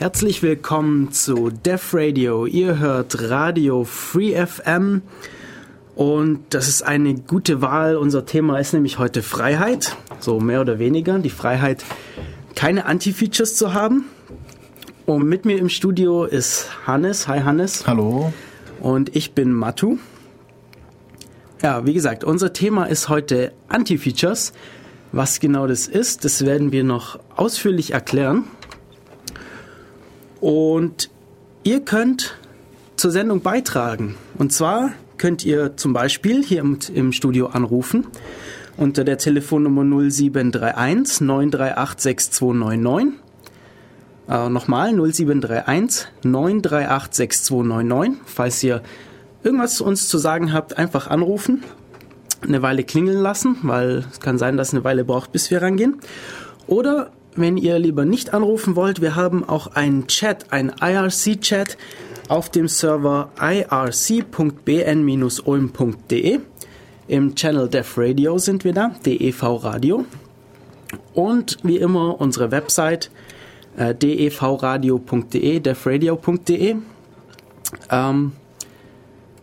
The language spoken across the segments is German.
Herzlich willkommen zu Def Radio. Ihr hört Radio Free FM und das ist eine gute Wahl. Unser Thema ist nämlich heute Freiheit, so mehr oder weniger. Die Freiheit, keine Anti-Features zu haben. Und mit mir im Studio ist Hannes. Hi Hannes. Hallo. Und ich bin Matu. Ja, wie gesagt, unser Thema ist heute Anti-Features. Was genau das ist, das werden wir noch ausführlich erklären. Und ihr könnt zur Sendung beitragen. Und zwar könnt ihr zum Beispiel hier im, Studio anrufen unter der Telefonnummer 0731 938 6299. Äh, nochmal 0731 938 6299. Falls ihr irgendwas zu uns zu sagen habt, einfach anrufen, eine Weile klingeln lassen, weil es kann sein, dass es eine Weile braucht, bis wir rangehen. Oder wenn ihr lieber nicht anrufen wollt, wir haben auch einen Chat, einen IRC-Chat auf dem Server irc.bn-ulm.de. Im Channel Def Radio sind wir da, DEV Radio. Und wie immer unsere Website äh, devradio.de, defradio.de. Ähm,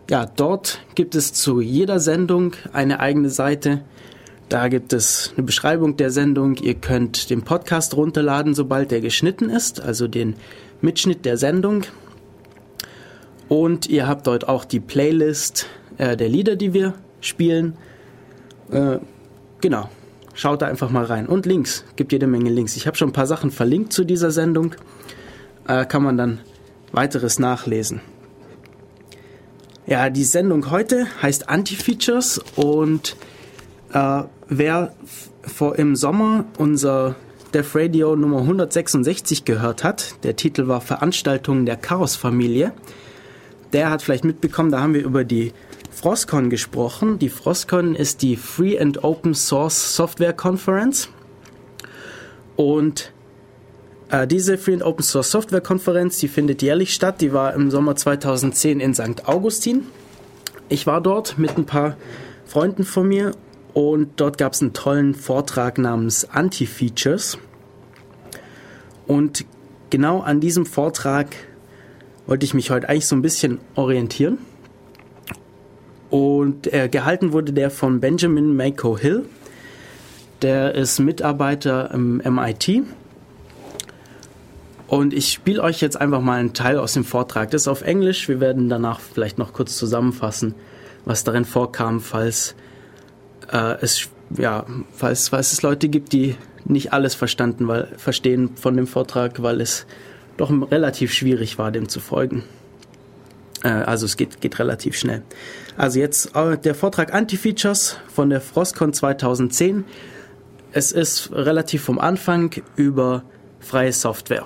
ja, dort gibt es zu jeder Sendung eine eigene Seite da gibt es eine Beschreibung der Sendung. Ihr könnt den Podcast runterladen, sobald der geschnitten ist, also den Mitschnitt der Sendung. Und ihr habt dort auch die Playlist äh, der Lieder, die wir spielen. Äh, genau, schaut da einfach mal rein. Und Links, gibt jede Menge Links. Ich habe schon ein paar Sachen verlinkt zu dieser Sendung. Äh, kann man dann weiteres nachlesen. Ja, die Sendung heute heißt Anti-Features und äh, wer vor im Sommer unser Def Radio Nummer 166 gehört hat, der Titel war Veranstaltungen der Chaosfamilie, der hat vielleicht mitbekommen, da haben wir über die Frostcon gesprochen. Die Frostcon ist die Free and Open Source Software Conference. Und äh, diese Free and Open Source Software Konferenz, die findet jährlich statt. Die war im Sommer 2010 in St. Augustin. Ich war dort mit ein paar Freunden von mir und dort gab es einen tollen Vortrag namens Anti-Features. Und genau an diesem Vortrag wollte ich mich heute eigentlich so ein bisschen orientieren. Und äh, gehalten wurde der von Benjamin Mako Hill. Der ist Mitarbeiter im MIT. Und ich spiele euch jetzt einfach mal einen Teil aus dem Vortrag. Das ist auf Englisch. Wir werden danach vielleicht noch kurz zusammenfassen, was darin vorkam, falls äh, es, ja, falls, falls es Leute gibt, die nicht alles verstanden, weil, verstehen von dem Vortrag, weil es doch relativ schwierig war, dem zu folgen. Äh, also es geht, geht relativ schnell. Also jetzt äh, der Vortrag Anti-Features von der Frostcon 2010. Es ist relativ vom Anfang über freie Software.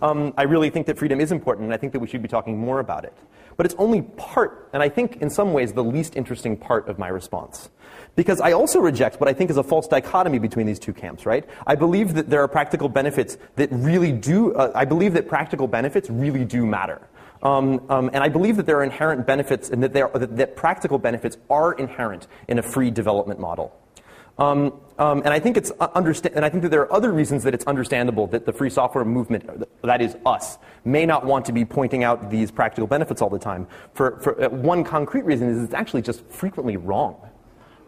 Um, I really think that freedom is important, and I think that we should be talking more about it. But it's only part, and I think in some ways the least interesting part of my response. Because I also reject what I think is a false dichotomy between these two camps, right? I believe that there are practical benefits that really do, uh, I believe that practical benefits really do matter. Um, um, and I believe that there are inherent benefits and that, that, that practical benefits are inherent in a free development model. Um, um, and I think it's uh, understa- and I think that there are other reasons that it's understandable that the free software movement, that is us, may not want to be pointing out these practical benefits all the time. For, for uh, one concrete reason is it's actually just frequently wrong.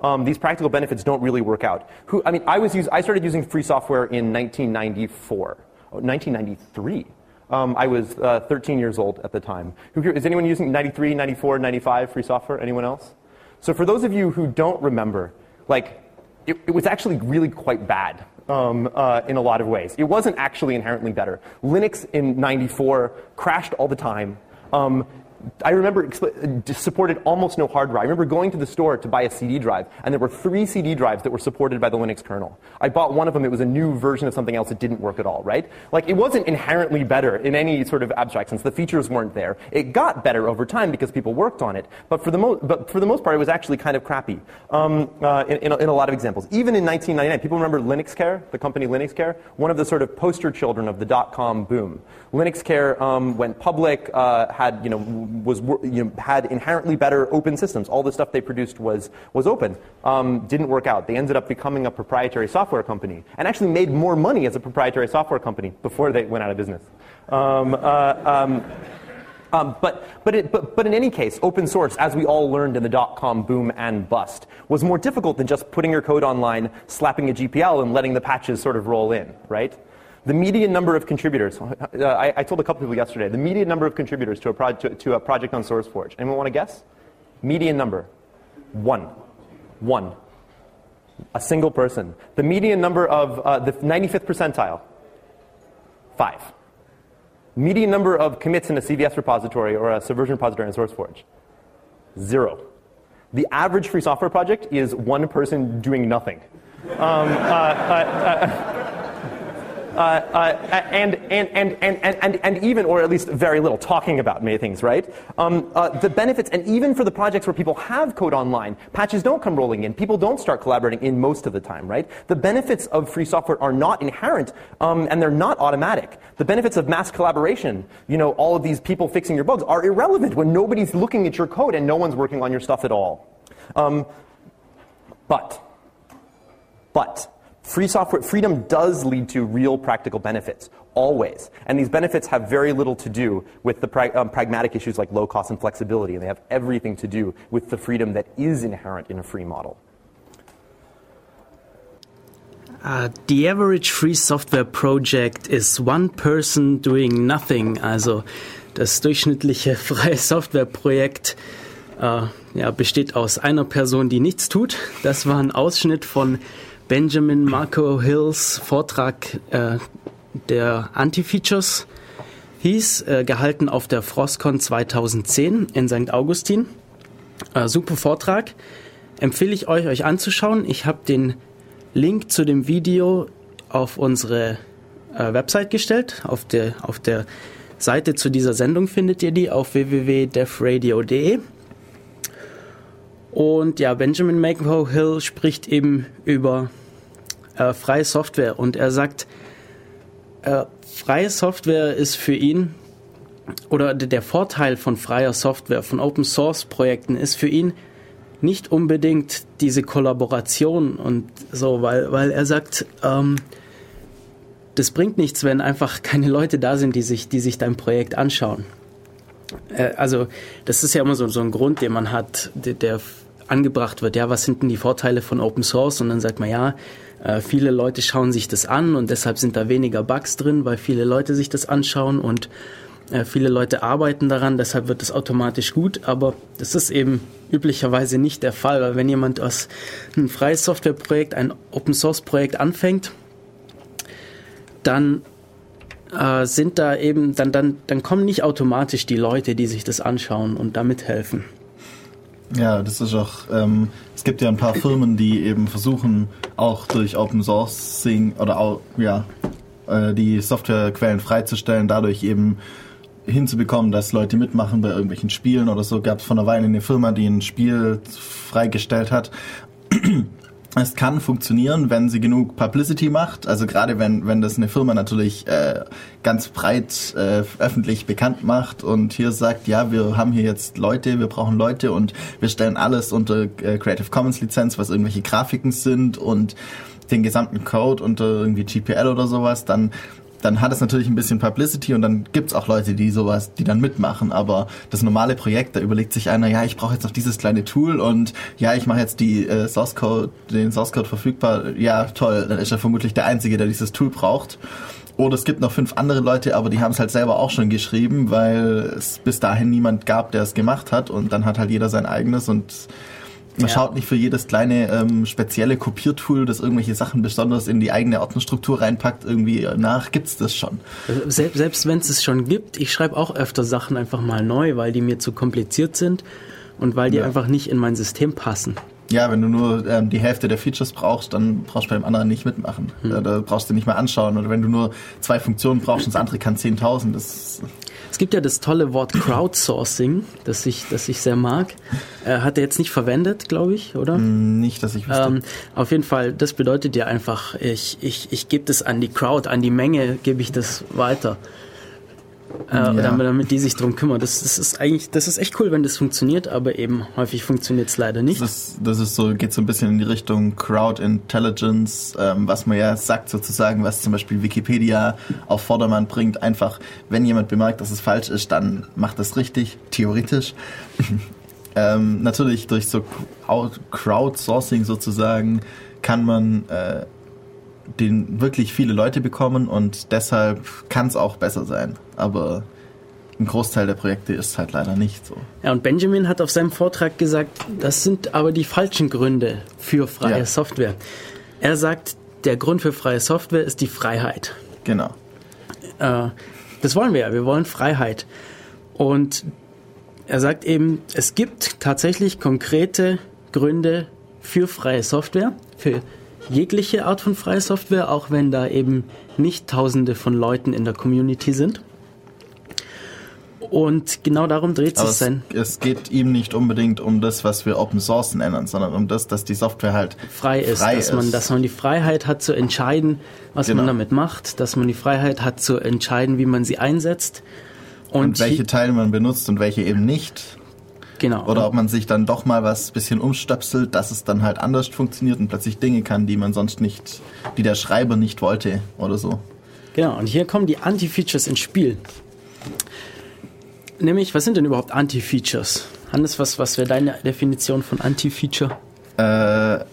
Um, these practical benefits don't really work out. Who, I mean, I was use, I started using free software in 1994, 1993. Um, I was uh, 13 years old at the time. Who, is anyone using 93, 94, 95 free software? Anyone else? So for those of you who don't remember, like it, it was actually really quite bad um, uh, in a lot of ways. It wasn't actually inherently better. Linux in 94 crashed all the time. Um, I remember uh, supported almost no hard drive. I remember going to the store to buy a CD drive, and there were three CD drives that were supported by the Linux kernel. I bought one of them. It was a new version of something else. It didn't work at all, right? Like, it wasn't inherently better in any sort of abstract sense. The features weren't there. It got better over time because people worked on it, but for the, mo- but for the most part, it was actually kind of crappy um, uh, in, in, a, in, a, lot of examples. Even in 1999, people remember LinuxCare, the company LinuxCare, one of the sort of poster children of the dot-com boom. LinuxCare um, went public, uh, had, you know, was you know, had inherently better open systems. All the stuff they produced was was open. Um, didn't work out. They ended up becoming a proprietary software company and actually made more money as a proprietary software company before they went out of business. Um, uh, um, um, but, but, it, but, but in any case, open source, as we all learned in the dot-com boom and bust, was more difficult than just putting your code online, slapping a GPL, and letting the patches sort of roll in, right? The median number of contributors, uh, I, I, told a couple people yesterday, the median number of contributors to a, pro- to, to a project on SourceForge. Anyone want to guess? Median number. One. One. A single person. The median number of uh, the 95th percentile. Five. Median number of commits in a CVS repository or a Subversion repository in SourceForge? Zero. The average free software project is one person doing nothing. Um, uh, uh, uh and, and, and, and, and, and even, or at least very little, talking about many things, right? Um, uh, the benefits, and even for the projects where people have code online, patches don't come rolling in. People don't start collaborating in most of the time, right? The benefits of free software are not inherent, um, and they're not automatic. The benefits of mass collaboration, you know, all of these people fixing your bugs, are irrelevant when nobody's looking at your code and no one's working on your stuff at all. Um, but, but, Free software freedom does lead to real practical benefits, always. And these benefits have very little to do with the pra- um, pragmatic issues like low cost and flexibility, and they have everything to do with the freedom that is inherent in a free model. Uh, the average free software project is one person doing nothing. Also das durchschnittliche freie Softwareprojekt äh, ja, besteht aus einer Person, die nichts tut. Das war ein Ausschnitt von Benjamin Marco Hills Vortrag äh, der Anti-Features hieß, äh, gehalten auf der Frostcon 2010 in St. Augustin. Äh, super Vortrag. Empfehle ich euch, euch anzuschauen. Ich habe den Link zu dem Video auf unsere äh, Website gestellt. Auf der, auf der Seite zu dieser Sendung findet ihr die auf www.defradio.de. Und ja, Benjamin McHo Hill spricht eben über äh, freie Software und er sagt, äh, freie Software ist für ihn oder der Vorteil von freier Software, von Open Source Projekten ist für ihn nicht unbedingt diese Kollaboration und so, weil, weil er sagt, ähm, das bringt nichts, wenn einfach keine Leute da sind, die sich, die sich dein Projekt anschauen. Äh, also, das ist ja immer so, so ein Grund, den man hat, der, der angebracht wird. Ja, was sind denn die Vorteile von Open Source? Und dann sagt man, ja, äh, viele Leute schauen sich das an und deshalb sind da weniger Bugs drin, weil viele Leute sich das anschauen und äh, viele Leute arbeiten daran, deshalb wird es automatisch gut, aber das ist eben üblicherweise nicht der Fall, weil wenn jemand aus ein freies Softwareprojekt, ein Open Source Projekt anfängt, dann äh, sind da eben, dann, dann, dann kommen nicht automatisch die Leute, die sich das anschauen und damit helfen. Ja, das ist auch, ähm, es gibt ja ein paar Firmen, die eben versuchen, auch durch Open Sourcing oder auch, ja, äh, die Softwarequellen freizustellen, dadurch eben hinzubekommen, dass Leute mitmachen bei irgendwelchen Spielen oder so. Gab es vor einer Weile eine Firma, die ein Spiel freigestellt hat es kann funktionieren, wenn sie genug Publicity macht. Also gerade wenn, wenn das eine Firma natürlich äh, ganz breit äh, öffentlich bekannt macht und hier sagt, ja, wir haben hier jetzt Leute, wir brauchen Leute und wir stellen alles unter äh, Creative Commons Lizenz, was irgendwelche Grafiken sind und den gesamten Code unter irgendwie GPL oder sowas, dann dann hat es natürlich ein bisschen Publicity und dann gibt's auch Leute, die sowas, die dann mitmachen. Aber das normale Projekt, da überlegt sich einer, ja, ich brauche jetzt noch dieses kleine Tool und ja, ich mache jetzt die äh, Source Code, den Source Code verfügbar. Ja, toll, dann ist er vermutlich der Einzige, der dieses Tool braucht. Oder es gibt noch fünf andere Leute, aber die haben es halt selber auch schon geschrieben, weil es bis dahin niemand gab, der es gemacht hat und dann hat halt jeder sein eigenes und man ja. schaut nicht für jedes kleine ähm, spezielle Kopiertool, das irgendwelche Sachen besonders in die eigene Ordnerstruktur reinpackt, irgendwie nach. Gibt's das schon? Also selbst, selbst wenn es es schon gibt, ich schreibe auch öfter Sachen einfach mal neu, weil die mir zu kompliziert sind und weil die ja. einfach nicht in mein System passen. Ja, wenn du nur ähm, die Hälfte der Features brauchst, dann brauchst du bei dem anderen nicht mitmachen. Hm. Da, da brauchst du nicht mehr anschauen. Oder wenn du nur zwei Funktionen brauchst und das andere kann 10.000, das es gibt ja das tolle Wort Crowdsourcing, das ich, das ich sehr mag. Äh, hat er jetzt nicht verwendet, glaube ich, oder? Mm, nicht, dass ich wüsste. Ähm, auf jeden Fall, das bedeutet ja einfach, ich, ich, ich gebe das an die Crowd, an die Menge gebe ich das weiter. Äh, ja. damit, damit die sich drum kümmern. Das, das, ist eigentlich, das ist echt cool, wenn das funktioniert, aber eben häufig funktioniert es leider nicht. Das ist, das ist so, geht so ein bisschen in die Richtung Crowd Intelligence, ähm, was man ja sagt sozusagen, was zum Beispiel Wikipedia auf Vordermann bringt. Einfach, wenn jemand bemerkt, dass es falsch ist, dann macht das richtig, theoretisch. ähm, natürlich durch so Crowdsourcing sozusagen kann man äh, den wirklich viele Leute bekommen und deshalb kann es auch besser sein. Aber ein Großteil der Projekte ist halt leider nicht so. Ja, und Benjamin hat auf seinem Vortrag gesagt, das sind aber die falschen Gründe für freie ja. Software. Er sagt, der Grund für freie Software ist die Freiheit. Genau. Äh, das wollen wir ja, wir wollen Freiheit. Und er sagt eben, es gibt tatsächlich konkrete Gründe für freie Software, für jegliche Art von freier Software, auch wenn da eben nicht tausende von Leuten in der Community sind. Und genau darum dreht sich sein. Es geht ihm nicht unbedingt um das, was wir Open Source nennen, sondern um das, dass die Software halt frei ist, frei dass, ist. Man, dass man die Freiheit hat zu entscheiden, was genau. man damit macht, dass man die Freiheit hat zu entscheiden, wie man sie einsetzt. Und, und welche Teile man benutzt und welche eben nicht. Genau. Oder ob man sich dann doch mal was bisschen umstöpselt, dass es dann halt anders funktioniert und plötzlich Dinge kann, die man sonst nicht, die der Schreiber nicht wollte oder so. Genau, und hier kommen die Anti-Features ins Spiel. Nämlich, was sind denn überhaupt Anti-Features? Hannes, was, was wäre deine Definition von Anti-Feature? Äh,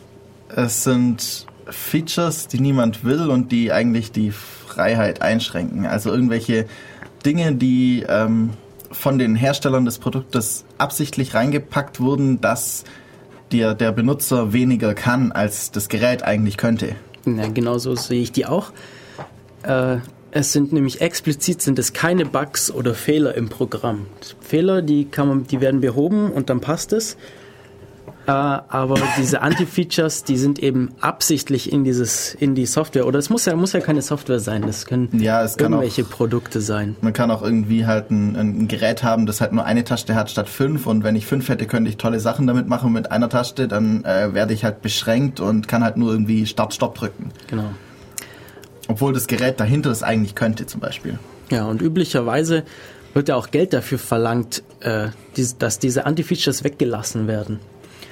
es sind Features, die niemand will und die eigentlich die Freiheit einschränken. Also irgendwelche Dinge, die ähm, von den Herstellern des Produktes absichtlich reingepackt wurden, dass der, der Benutzer weniger kann, als das Gerät eigentlich könnte. Ja, genau so sehe ich die auch. Äh, es sind nämlich explizit sind es keine Bugs oder Fehler im Programm. Fehler, die kann man, die werden behoben und dann passt es. Äh, aber diese Anti-Features, die sind eben absichtlich in dieses, in die Software. Oder es muss ja, muss ja keine Software sein. Das können ja, irgendwelche auch, Produkte sein. Man kann auch irgendwie halt ein, ein, Gerät haben, das halt nur eine Taste hat statt fünf. Und wenn ich fünf hätte, könnte ich tolle Sachen damit machen. Mit einer Taste, dann äh, werde ich halt beschränkt und kann halt nur irgendwie Start, Stopp drücken. Genau. Obwohl das Gerät dahinter es eigentlich könnte, zum Beispiel. Ja, und üblicherweise wird ja auch Geld dafür verlangt, äh, dass diese Anti-Features weggelassen werden.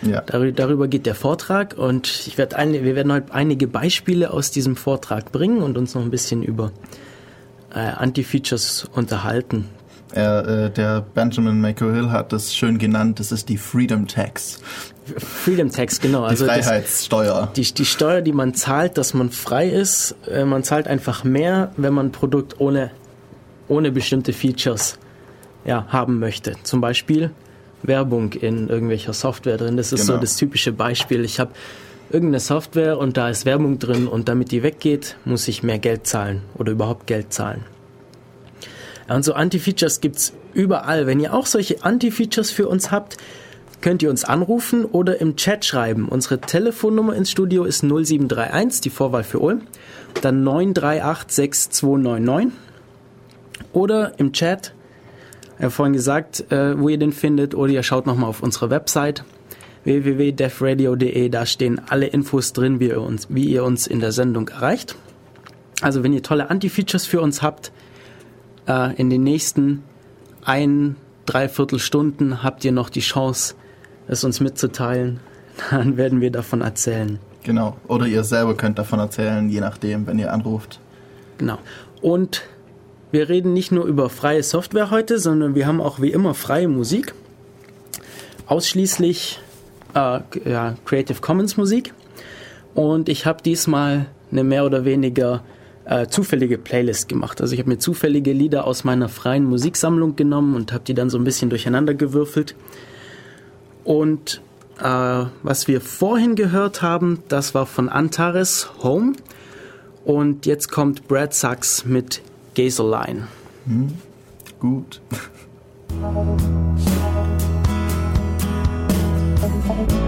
Ja. Darüber geht der Vortrag und ich werde eine, wir werden heute einige Beispiele aus diesem Vortrag bringen und uns noch ein bisschen über äh, Anti-Features unterhalten. Er, äh, der Benjamin McCohill hat das schön genannt, das ist die Freedom Tax. Freedom Tax, genau. Die also Freiheitssteuer. Das, die, die Steuer, die man zahlt, dass man frei ist. Äh, man zahlt einfach mehr, wenn man ein Produkt ohne, ohne bestimmte Features ja, haben möchte. Zum Beispiel Werbung in irgendwelcher Software drin. Das ist genau. so das typische Beispiel. Ich habe irgendeine Software und da ist Werbung drin und damit die weggeht, muss ich mehr Geld zahlen oder überhaupt Geld zahlen. Und so Anti-Features gibt es überall. Wenn ihr auch solche Anti-Features für uns habt, könnt ihr uns anrufen oder im Chat schreiben. Unsere Telefonnummer ins Studio ist 0731, die Vorwahl für Ulm, dann 938 6299 oder im Chat ich habe vorhin gesagt, äh, wo ihr den findet, oder ihr schaut nochmal auf unsere Website www.defradio.de, da stehen alle Infos drin, wie ihr, uns, wie ihr uns in der Sendung erreicht. Also wenn ihr tolle Anti-Features für uns habt, äh, in den nächsten ein, dreiviertel Stunden habt ihr noch die Chance, es uns mitzuteilen. Dann werden wir davon erzählen. Genau. Oder ihr selber könnt davon erzählen, je nachdem, wenn ihr anruft. Genau. Und wir reden nicht nur über freie Software heute, sondern wir haben auch wie immer freie Musik. Ausschließlich äh, ja, Creative Commons Musik. Und ich habe diesmal eine mehr oder weniger äh, zufällige Playlist gemacht. Also ich habe mir zufällige Lieder aus meiner freien Musiksammlung genommen und habe die dann so ein bisschen durcheinander gewürfelt. Und äh, was wir vorhin gehört haben, das war von Antares Home. Und jetzt kommt Brad Sachs mit Gasoline. Hm, gut.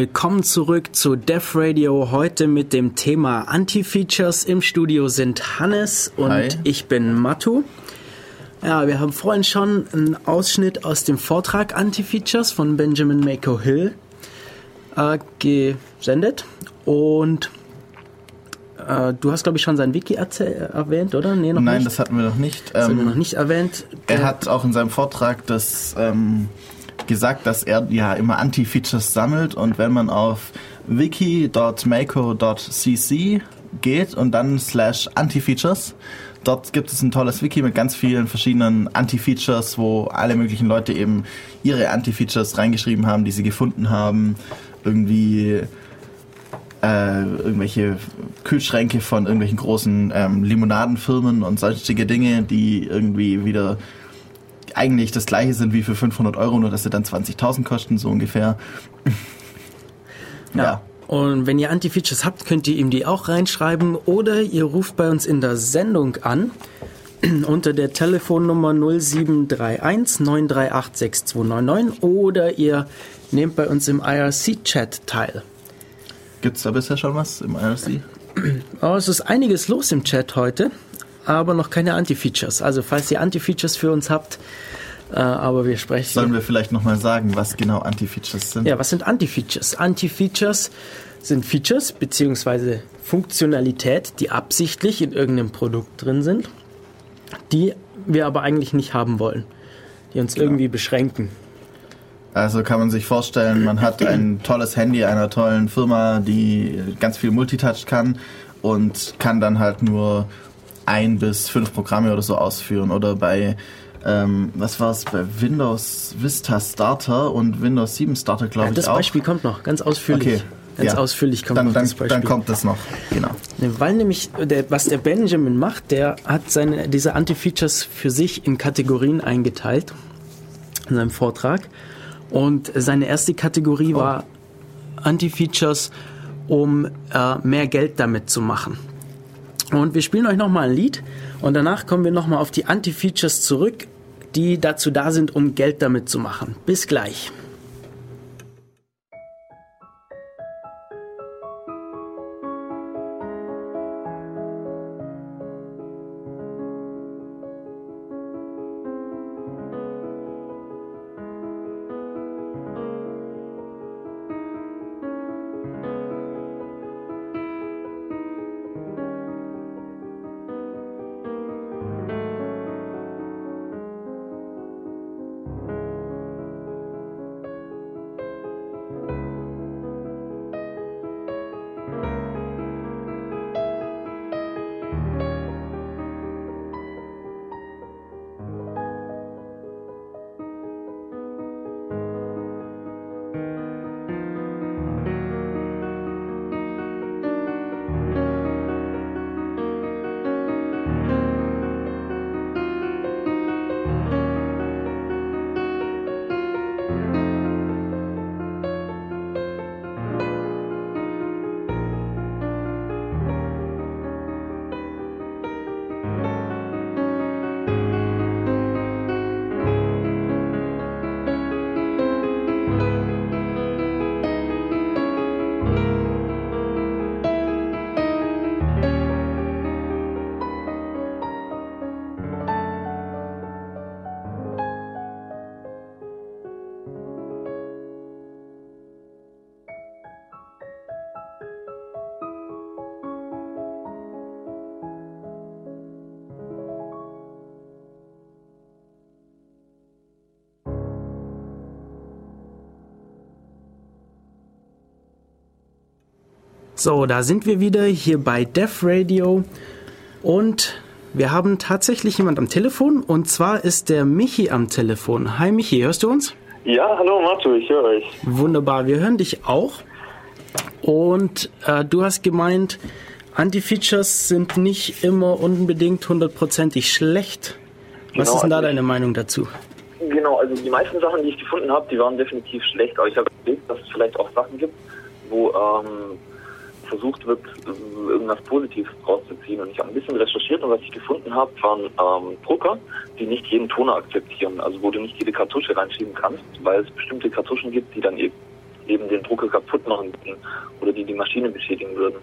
Willkommen zurück zu Def Radio. Heute mit dem Thema Anti-Features. Im Studio sind Hannes und Hi. ich bin Matu. Ja, wir haben vorhin schon einen Ausschnitt aus dem Vortrag Anti-Features von Benjamin Mako Hill äh, gesendet. Und äh, du hast, glaube ich, schon sein Wiki erwähnt, oder? Nee, Nein, nicht. das hatten wir noch nicht. das haben wir Ähm, noch nicht erwähnt. Er hat auch in seinem Vortrag das ähm, gesagt, dass er ja immer Anti-Features sammelt und wenn man auf wiki.mako.cc geht und dann slash Anti-Features, dort gibt es ein tolles Wiki mit ganz vielen verschiedenen Anti-Features, wo alle möglichen Leute eben ihre Anti-Features reingeschrieben haben, die sie gefunden haben. Irgendwie äh, irgendwelche Kühlschränke von irgendwelchen großen ähm, Limonadenfirmen und sonstige Dinge, die irgendwie wieder eigentlich das gleiche sind wie für 500 Euro, nur dass sie dann 20.000 kosten, so ungefähr. Ja. Und wenn ihr Anti-Features habt, könnt ihr ihm die auch reinschreiben oder ihr ruft bei uns in der Sendung an unter der Telefonnummer 0731 938 6299 oder ihr nehmt bei uns im IRC-Chat teil. Gibt's da bisher schon was im IRC? Oh, es ist einiges los im Chat heute, aber noch keine Anti-Features. Also falls ihr Anti-Features für uns habt, äh, aber wir sprechen... Sollen wir vielleicht nochmal sagen, was genau Anti-Features sind? Ja, was sind Anti-Features? Anti-Features sind Features bzw. Funktionalität, die absichtlich in irgendeinem Produkt drin sind, die wir aber eigentlich nicht haben wollen, die uns irgendwie beschränken. Also kann man sich vorstellen, man hat ein tolles Handy einer tollen Firma, die ganz viel Multitouch kann und kann dann halt nur ein bis fünf Programme oder so ausführen. Oder bei, ähm, was war es, bei Windows Vista Starter und Windows 7 Starter, glaube Ja, ich das auch. Beispiel kommt noch, ganz ausführlich. Okay. Ganz ja. ausführlich kommt dann, noch dann, das Beispiel. Dann kommt das noch, genau. Weil nämlich, der, was der Benjamin macht, der hat seine, diese Anti-Features für sich in Kategorien eingeteilt in seinem Vortrag. Und seine erste Kategorie Oh. war Anti-Features, um äh, mehr Geld damit zu machen. Und wir spielen euch nochmal ein Lied und danach kommen wir nochmal auf die Anti-Features zurück, die dazu da sind, um Geld damit zu machen. Bis gleich. So, da sind wir wieder hier bei Def Radio und wir haben tatsächlich jemand am Telefon und zwar ist der Michi am Telefon. Hi Michi, hörst du uns? Ja, hallo Matu, ich höre euch. Wunderbar, wir hören dich auch. Und äh, du hast gemeint, Anti-Features sind nicht immer unbedingt hundertprozentig schlecht. Was Genau, ist denn da also deine Meinung dazu? Genau, also die meisten Sachen, die ich gefunden habe, die waren definitiv schlecht, aber ich habe überlegt, dass es vielleicht auch Sachen gibt, wo ähm, versucht wird, irgendwas Positives rauszuziehen. Und ich habe ein bisschen recherchiert und was ich gefunden habe, waren ähm, Drucker, die nicht jeden Toner akzeptieren. Also wo du nicht jede Kartusche reinschieben kannst, weil es bestimmte Kartuschen gibt, die dann eben, eben den Drucker kaputt machen würden oder die die Maschine beschädigen würden.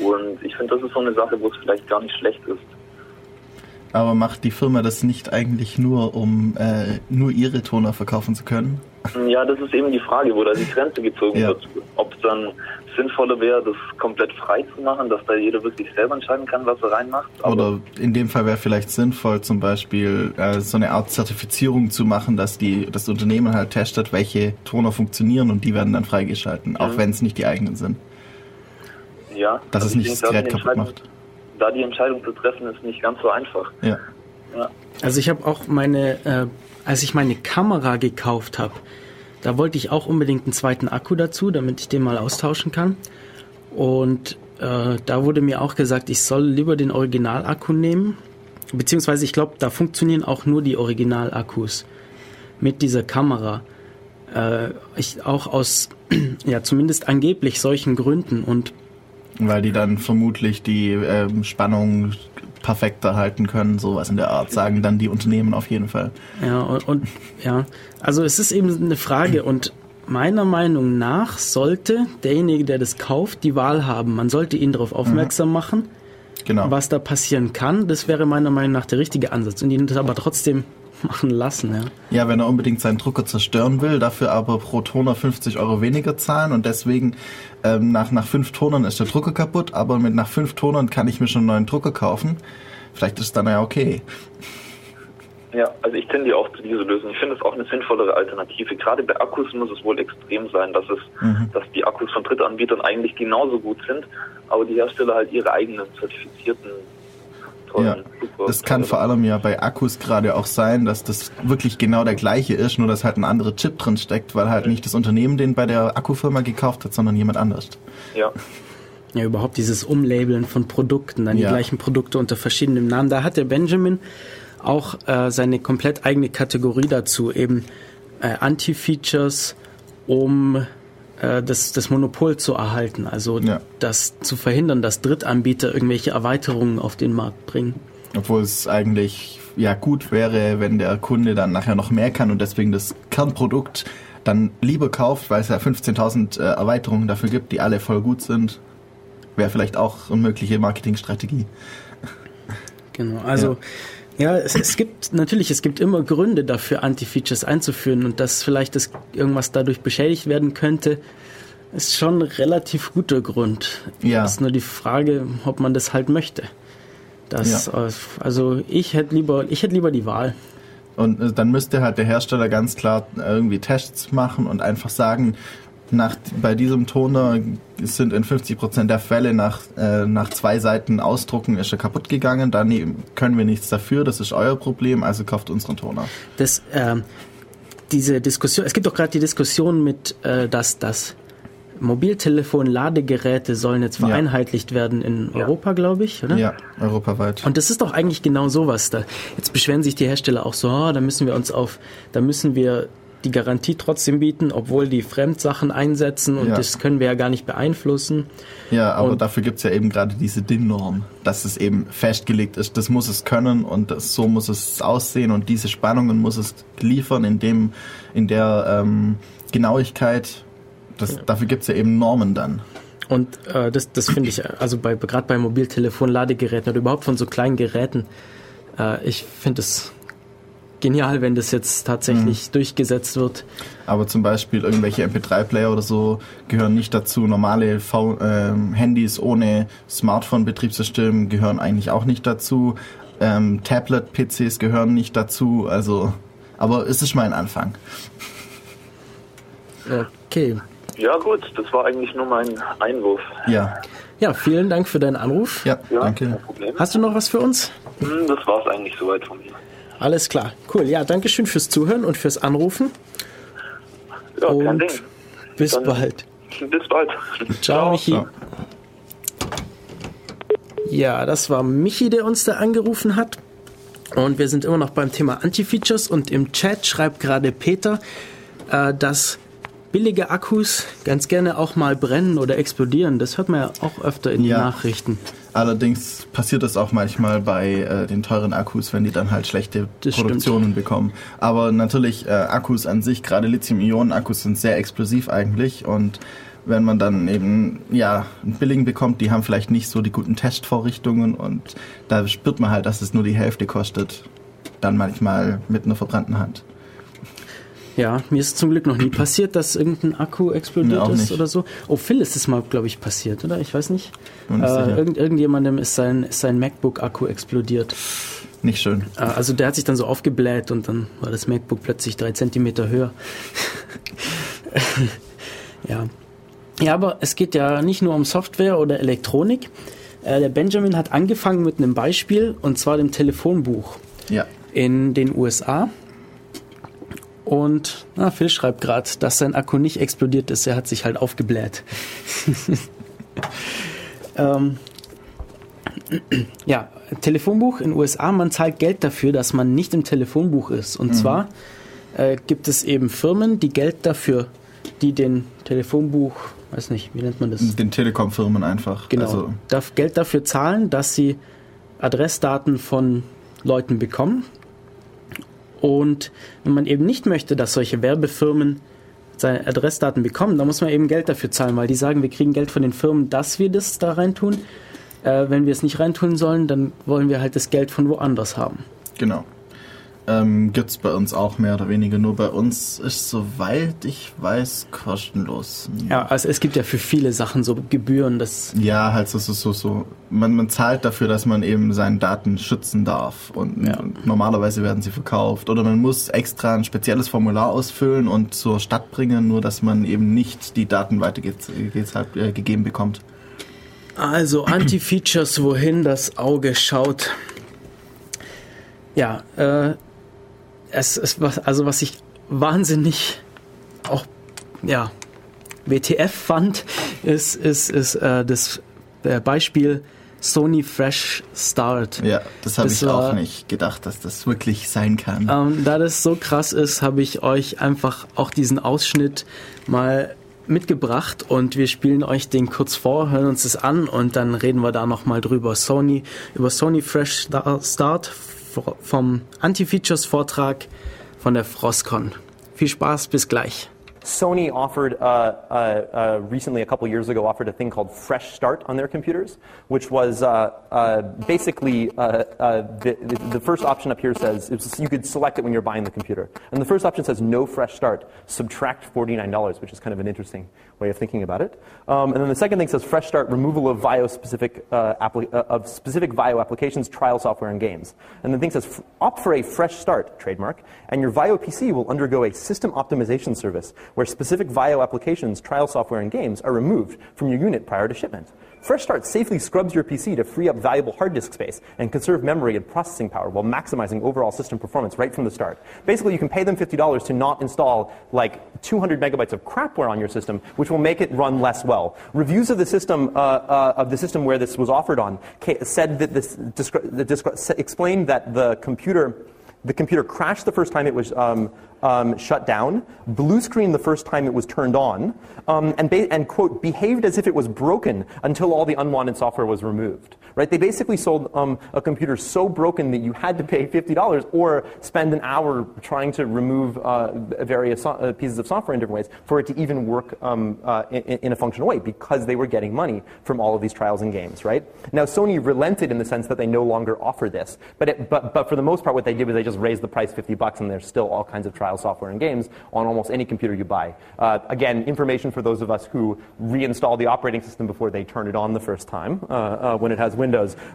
Und ich finde, das ist so eine Sache, wo es vielleicht gar nicht schlecht ist. Aber macht die Firma das nicht eigentlich nur, um äh, nur ihre Toner verkaufen zu können? Ja, das ist eben die Frage, wo da die Grenze gezogen Ja. wird. Ob es dann sinnvoller wäre, das komplett frei zu machen, dass da jeder wirklich selber entscheiden kann, was er reinmacht. Aber- Oder in dem Fall wäre vielleicht sinnvoll, zum Beispiel äh, so eine Art Zertifizierung zu machen, dass die das Unternehmen halt testet, welche Toner funktionieren und die werden dann freigeschalten, auch Mhm. wenn es nicht die eigenen sind. ja, Dass also es ich nicht das da Gerät die kaputt Entscheidung- macht. Da die Entscheidung zu treffen, ist nicht ganz so einfach. Ja. Ja. Also ich habe auch meine, äh, als ich meine Kamera gekauft habe, da wollte ich auch unbedingt einen zweiten Akku dazu, damit ich den mal austauschen kann. Und äh, da wurde mir auch gesagt, ich soll lieber den Originalakku nehmen. Beziehungsweise ich glaube, da funktionieren auch nur die Originalakkus mit dieser Kamera. Äh, ich auch aus, ja zumindest angeblich solchen Gründen. Und Weil die dann vermutlich die ähm, Spannung perfekter halten können, sowas in der Art, sagen dann die Unternehmen auf jeden Fall. Ja, und, und ja, also es ist eben eine Frage und meiner Meinung nach sollte derjenige, der das kauft, die Wahl haben. Man sollte ihn darauf aufmerksam machen, Genau. was da passieren kann. Das wäre meiner Meinung nach der richtige Ansatz und ihn das aber trotzdem machen lassen. Ja. Ja, wenn er unbedingt seinen Drucker zerstören will, dafür aber pro Toner 50 Euro weniger zahlen und deswegen ähm, nach, nach fünf Tonern ist der Drucker kaputt, aber mit nach fünf Tonern kann ich mir schon einen neuen Drucker kaufen. Vielleicht ist dann ja okay. Ja, also ich tendiere auch zu dieser Lösung. Ich finde es auch eine sinnvollere Alternative. Gerade bei Akkus muss es wohl extrem sein, dass es, dass die Akkus von Drittanbietern eigentlich genauso gut sind, aber die Hersteller halt ihre eigenen zertifizierten Ja, super das kann vor allem ja bei Akkus gerade auch sein, dass das wirklich genau der gleiche ist, nur dass halt ein anderer Chip drin steckt, weil halt nicht das Unternehmen den bei der Akkufirma gekauft hat, sondern jemand anders. Ja, ja, überhaupt dieses Umlabeln von Produkten, dann Ja. die gleichen Produkte unter verschiedenen Namen. Da hat der Benjamin auch äh, seine komplett eigene Kategorie dazu, eben äh, Anti-Features, um äh, das, das Monopol zu erhalten, also Ja. das zu verhindern, dass Drittanbieter irgendwelche Erweiterungen auf den Markt bringen. Obwohl es eigentlich ja gut wäre, wenn der Kunde dann nachher noch mehr kann und deswegen das Kernprodukt dann lieber kauft, weil es ja 15.000 äh, Erweiterungen dafür gibt, die alle voll gut sind. Wäre vielleicht auch eine mögliche Marketingstrategie. Genau, also ja, es, es gibt natürlich, es gibt immer Gründe dafür, Anti-Features einzuführen und dass vielleicht das irgendwas dadurch beschädigt werden könnte, ist schon ein relativ guter Grund. Ja. Ist nur die Frage, ob man das halt möchte. Das, äh, also ich hätte lieber, ich hätte lieber die Wahl. Und äh, dann müsste halt der Hersteller ganz klar irgendwie Tests machen und einfach sagen, nach, bei diesem Toner sind in 50% der Fälle nach, äh, nach zwei Seiten ausdrucken ist er kaputt gegangen, dann ne- können wir nichts dafür, das ist euer Problem, also kauft unseren Toner. Das, ähm, diese Diskussion, es gibt doch gerade die Diskussion mit, äh, dass das Mobiltelefon-Ladegeräte sollen jetzt Ja. vereinheitlicht werden in Europa, glaube ich, oder? Ja, europaweit. Und das ist doch eigentlich genau sowas. Da jetzt beschweren sich die Hersteller auch so, oh, da müssen wir uns auf, da müssen wir die Garantie trotzdem bieten, obwohl die Fremdsachen einsetzen und Ja. das können wir ja gar nicht beeinflussen. Ja, aber Und- dafür gibt's ja eben gerade diese DIN-Norm, dass es eben festgelegt ist, das muss es können und das, so muss es aussehen und diese Spannungen muss es liefern in dem, in der ähm, Genauigkeit. Das, Dafür gibt's ja eben Normen dann. Und äh, das, das finde ich, also bei gerade bei Mobiltelefon, Ladegeräten oder überhaupt von so kleinen Geräten, äh, ich finde es genial, wenn das jetzt tatsächlich durchgesetzt wird. Aber zum Beispiel irgendwelche MP3-Player oder so gehören nicht dazu. Normale v ähm, Handys ohne Smartphone-Betriebssystem gehören eigentlich auch nicht dazu. Ähm, Tablet-PCs gehören nicht dazu. Also, aber es ist mal ein Anfang. Okay. ja gut, das war eigentlich nur mein Einwurf. Ja, Ja, vielen Dank für deinen Anruf. ja, Ja, danke. kein Problem. Hast du noch was für uns? Hm, Das war es eigentlich soweit von mir. Alles klar. Cool. Ja, danke schön fürs Zuhören und fürs Anrufen. Ja, kein Und Ding. bis Dann- bald. Bis bald. Ciao, Michi. Ciao. Ja, das war Michi, der uns da angerufen hat. Und wir sind immer noch beim Thema Anti-Features und im Chat schreibt gerade Peter, äh, dass billige Akkus ganz gerne auch mal brennen oder explodieren. Das hört man ja auch öfter in Ja. den Nachrichten. Allerdings passiert das auch manchmal bei äh, den teuren Akkus, wenn die dann halt schlechte Das Produktionen bekommen. Aber natürlich, äh, Akkus an sich, gerade Lithium-Ionen-Akkus sind sehr explosiv eigentlich und wenn man dann eben ja einen billigen bekommt, die haben vielleicht nicht so die guten Testvorrichtungen und da spürt man halt, dass es nur die Hälfte kostet. Dann manchmal mit einer verbrannten Hand. Ja, mir ist zum Glück noch nie passiert, dass irgendein Akku explodiert ist oder so. Oh, Phil ist es mal, glaube ich, passiert, oder? Ich weiß nicht. Äh, irgend, irgendjemandem ist sein, ist sein MacBook-Akku explodiert. Nicht schön. Äh, Also der hat sich dann so aufgebläht und dann war das MacBook plötzlich drei Zentimeter höher. ja. Ja, aber es geht ja nicht nur um Software oder Elektronik. Äh, Der Benjamin hat angefangen mit einem Beispiel und zwar dem Telefonbuch Ja. in den USA. Und na, Phil schreibt gerade, dass sein Akku nicht explodiert ist. Er hat sich halt aufgebläht. ähm, ja, Telefonbuch in den USA. Man zahlt Geld dafür, dass man nicht im Telefonbuch ist. Und zwar äh, gibt es eben Firmen, die Geld dafür, die den Telefonbuch, weiß nicht, wie nennt man das? Den Telekom-Firmen einfach. Genau. Also, darf Geld dafür zahlen, dass sie Adressdaten von Leuten bekommen. Und wenn man eben nicht möchte, dass solche Werbefirmen seine Adressdaten bekommen, dann muss man eben Geld dafür zahlen, weil die sagen, wir kriegen Geld von den Firmen, dass wir das da reintun. Äh, wenn wir es nicht reintun sollen, dann wollen wir halt das Geld von woanders haben. Genau. Ähm, gibt's bei uns auch mehr oder weniger. Nur bei uns ist, soweit ich weiß, kostenlos. Ja, also es gibt ja für viele Sachen so Gebühren, das Ja, halt so, so, so, so. Man, man zahlt dafür, dass man eben seine Daten schützen darf. Und Ja. normalerweise werden sie verkauft. Oder man muss extra ein spezielles Formular ausfüllen und zur Stadt bringen, nur dass man eben nicht die Daten weitergegeben äh, gegeben bekommt. Also Anti-Features, wohin das Auge schaut. Ja, äh, es ist was, also was ich wahnsinnig auch, ja, WTF fand, ist, ist, ist äh, das äh, Beispiel Sony Fresh Start. Ja, das habe ich war- auch nicht gedacht, dass das wirklich sein kann. Ähm, da das so krass ist, habe ich euch einfach auch diesen Ausschnitt mal mitgebracht und wir spielen euch den kurz vor, hören uns das an und dann reden wir da nochmal drüber. Sony, über Sony Fresh Star- Start vom Anti-Features Vortrag von der Frostcon. Viel Spaß, bis gleich. Sony offered uh, uh, uh, recently, a couple years ago, offered a thing called Fresh Start on their computers, which was uh, uh, basically uh, the, the, first option up here says it's, you could select it when you're buying the computer, and the first option says no fresh start, subtract forty nine dollars, which is kind of an interesting way of thinking about it. Um, and then the second thing says fresh start, removal of VIO specific uh, appli- uh, of specific VIO applications, trial software, and games. And the thing says opt for a fresh start trademark, and your VIO PC will undergo a system optimization service where specific VIO applications, trial software, and games are removed from your unit prior to shipment. Fresh Start safely scrubs your PC to free up valuable hard disk space and conserve memory and processing power while maximizing overall system performance right from the start. Basically, you can pay them $50 to not install like 200 megabytes of crapware on your system, which will make it run less well. Reviews of the system uh, uh, of the system where this was offered on said that this explained that the computer the computer crashed the first time it was um, um, shut down, blue screen the first time it was turned on, um, and, and, quote, behaved as if it was broken until all the unwanted software was removed. Right? They basically sold um, a computer so broken that you had to pay $50 or spend an hour trying to remove uh, various so- uh, pieces of software in different ways for it to even work um, uh, in, in a functional way because they were getting money from all of these trials and games, right? Now, Sony relented in the sense that they no longer offer this, but, it, but, but for the most part, what they did was they just raised the price 50 bucks and there's still all kinds of trial software and games on almost any computer you buy. Uh, again, information for those of us who reinstall the operating system before they turn it on the first time uh, uh, when it has Windows,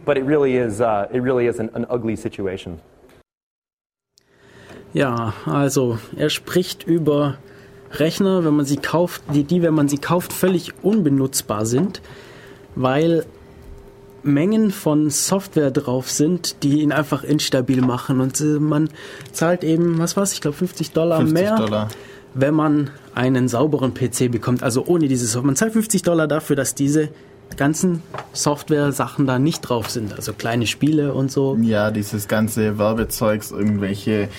but it really is, uh, it really is an, an ugly situation. Ja, also er spricht über Rechner, wenn man sie kauft, die, die, wenn man sie kauft, völlig unbenutzbar sind, weil Mengen von Software drauf sind, die ihn einfach instabil machen. Und äh, man zahlt eben, was war's, ich glaube 50 Dollar 50 mehr, Dollar. wenn man einen sauberen PC bekommt. Also ohne diese Software. Man zahlt 50 Dollar dafür, dass diese ganzen Software-Sachen da nicht drauf sind. Also kleine Spiele und so. Ja, dieses ganze Werbezeugs, irgendwelche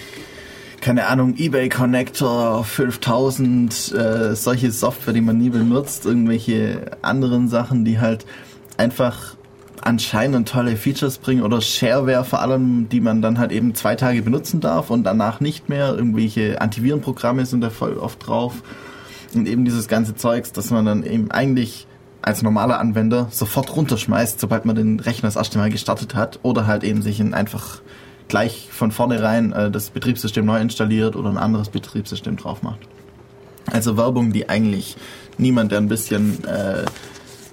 keine Ahnung, eBay Connector 5000, äh, solche Software, die man nie benutzt, irgendwelche anderen Sachen, die halt einfach anscheinend tolle Features bringen oder Shareware vor allem, die man dann halt eben zwei Tage benutzen darf und danach nicht mehr. Irgendwelche Antivirenprogramme sind da voll oft drauf. Und eben dieses ganze Zeugs, dass man dann eben eigentlich als normaler Anwender sofort runterschmeißt, sobald man den Rechner das erste Mal gestartet hat oder halt eben sich in einfach gleich von vornherein äh, das Betriebssystem neu installiert oder ein anderes Betriebssystem drauf macht. Also Werbung, die eigentlich niemand, der ein bisschen äh,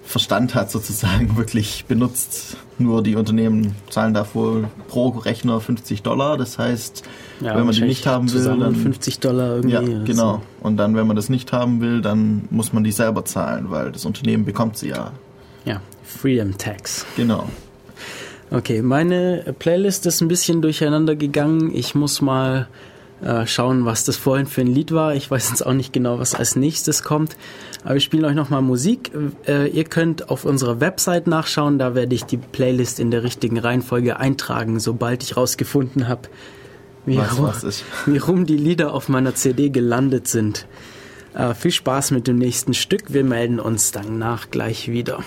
Verstand hat, sozusagen wirklich benutzt. Nur die Unternehmen zahlen dafür pro Rechner 50 Dollar. Das heißt, ja, wenn man die nicht haben will, dann 50 Dollar irgendwie. Ja, genau. Und dann, wenn man das nicht haben will, dann muss man die selber zahlen, weil das Unternehmen bekommt sie ja. Ja, Freedom Tax. Genau. Okay, meine Playlist ist ein bisschen durcheinander gegangen. Ich muss mal äh, schauen, was das vorhin für ein Lied war. Ich weiß jetzt auch nicht genau, was als nächstes kommt. Aber wir spielen euch nochmal Musik. Äh, ihr könnt auf unserer Website nachschauen. Da werde ich die Playlist in der richtigen Reihenfolge eintragen, sobald ich rausgefunden habe, wie, rum, wie rum die Lieder auf meiner CD gelandet sind. Äh, viel Spaß mit dem nächsten Stück. Wir melden uns danach gleich wieder.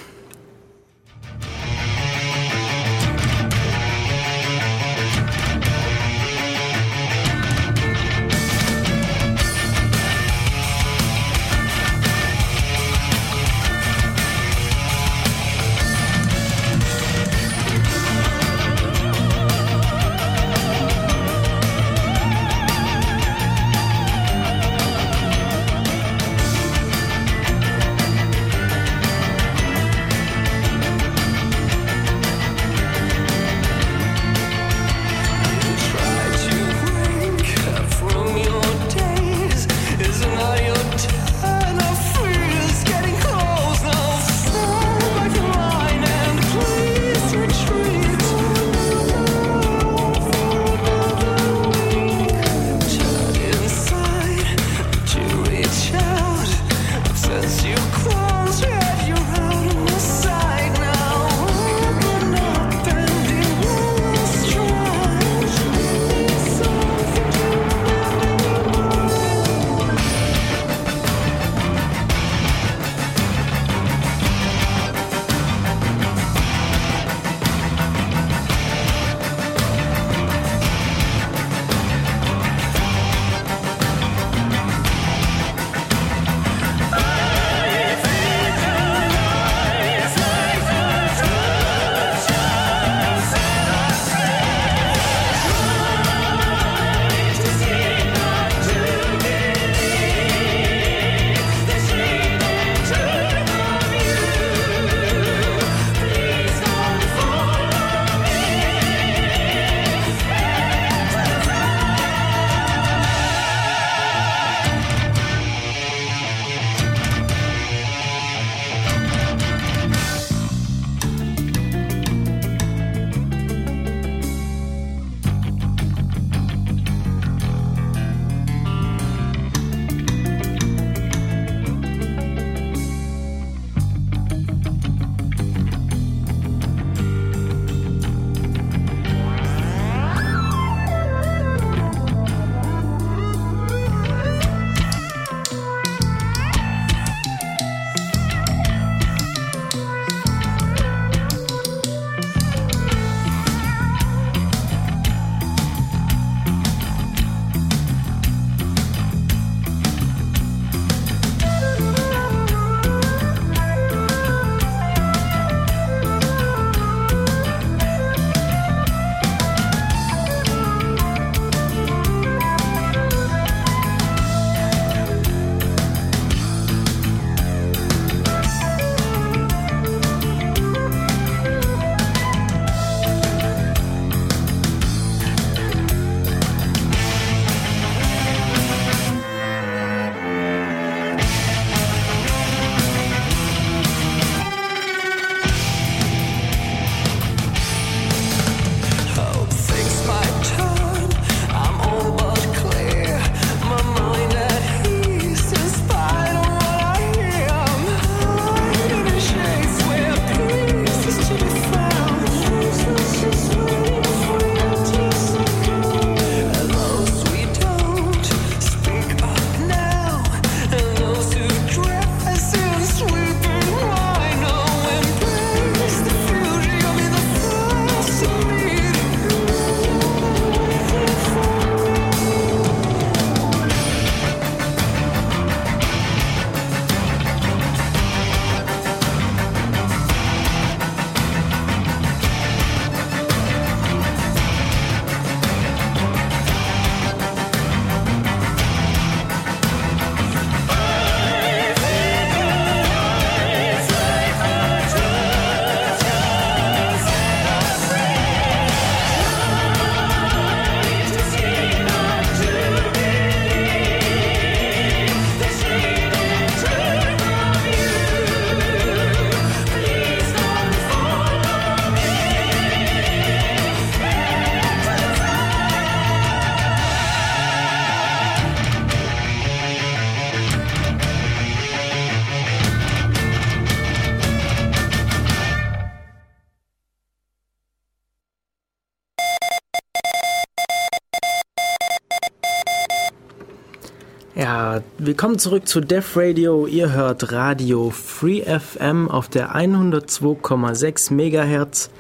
Willkommen zurück zu Def Radio. Ihr hört Radio Free FM auf der 102,6 Megahertz.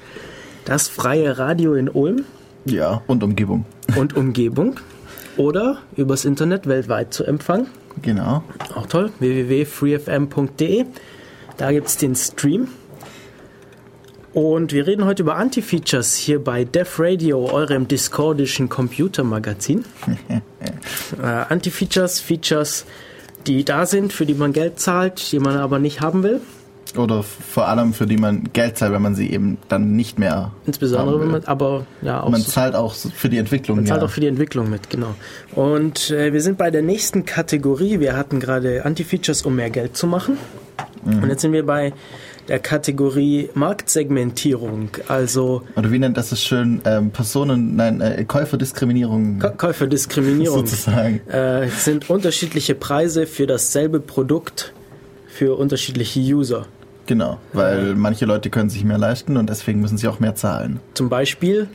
Das freie Radio in Ulm Ja, und Umgebung. und Umgebung. Oder übers Internet weltweit zu empfangen. Genau. Auch toll. www.freefm.de. Da gibt es den Stream. Und wir reden heute über Anti-Features hier bei Def Radio, eurem discordischen Computermagazin. äh, Anti-Features, Features, die da sind, für die man Geld zahlt, die man aber nicht haben will. Oder vor allem für die man Geld zahlt, wenn man sie eben dann nicht mehr. Insbesondere, wenn man, aber ja, auch Man so- zahlt auch für die Entwicklung. Man zahlt ja. auch für die Entwicklung mit, genau. Und äh, wir sind bei der nächsten Kategorie. Wir hatten gerade Anti-Features, um mehr Geld zu machen. Und jetzt sind wir bei der Kategorie Marktsegmentierung, also Oder wie nennt das es schön? Ähm, Personen, nein, äh, Käuferdiskriminierung Kä- Käuferdiskriminierung. sozusagen. Äh, sind unterschiedliche Preise für dasselbe Produkt für unterschiedliche User. Genau, weil manche Leute können sich mehr leisten und deswegen müssen sie auch mehr zahlen. Zum Beispiel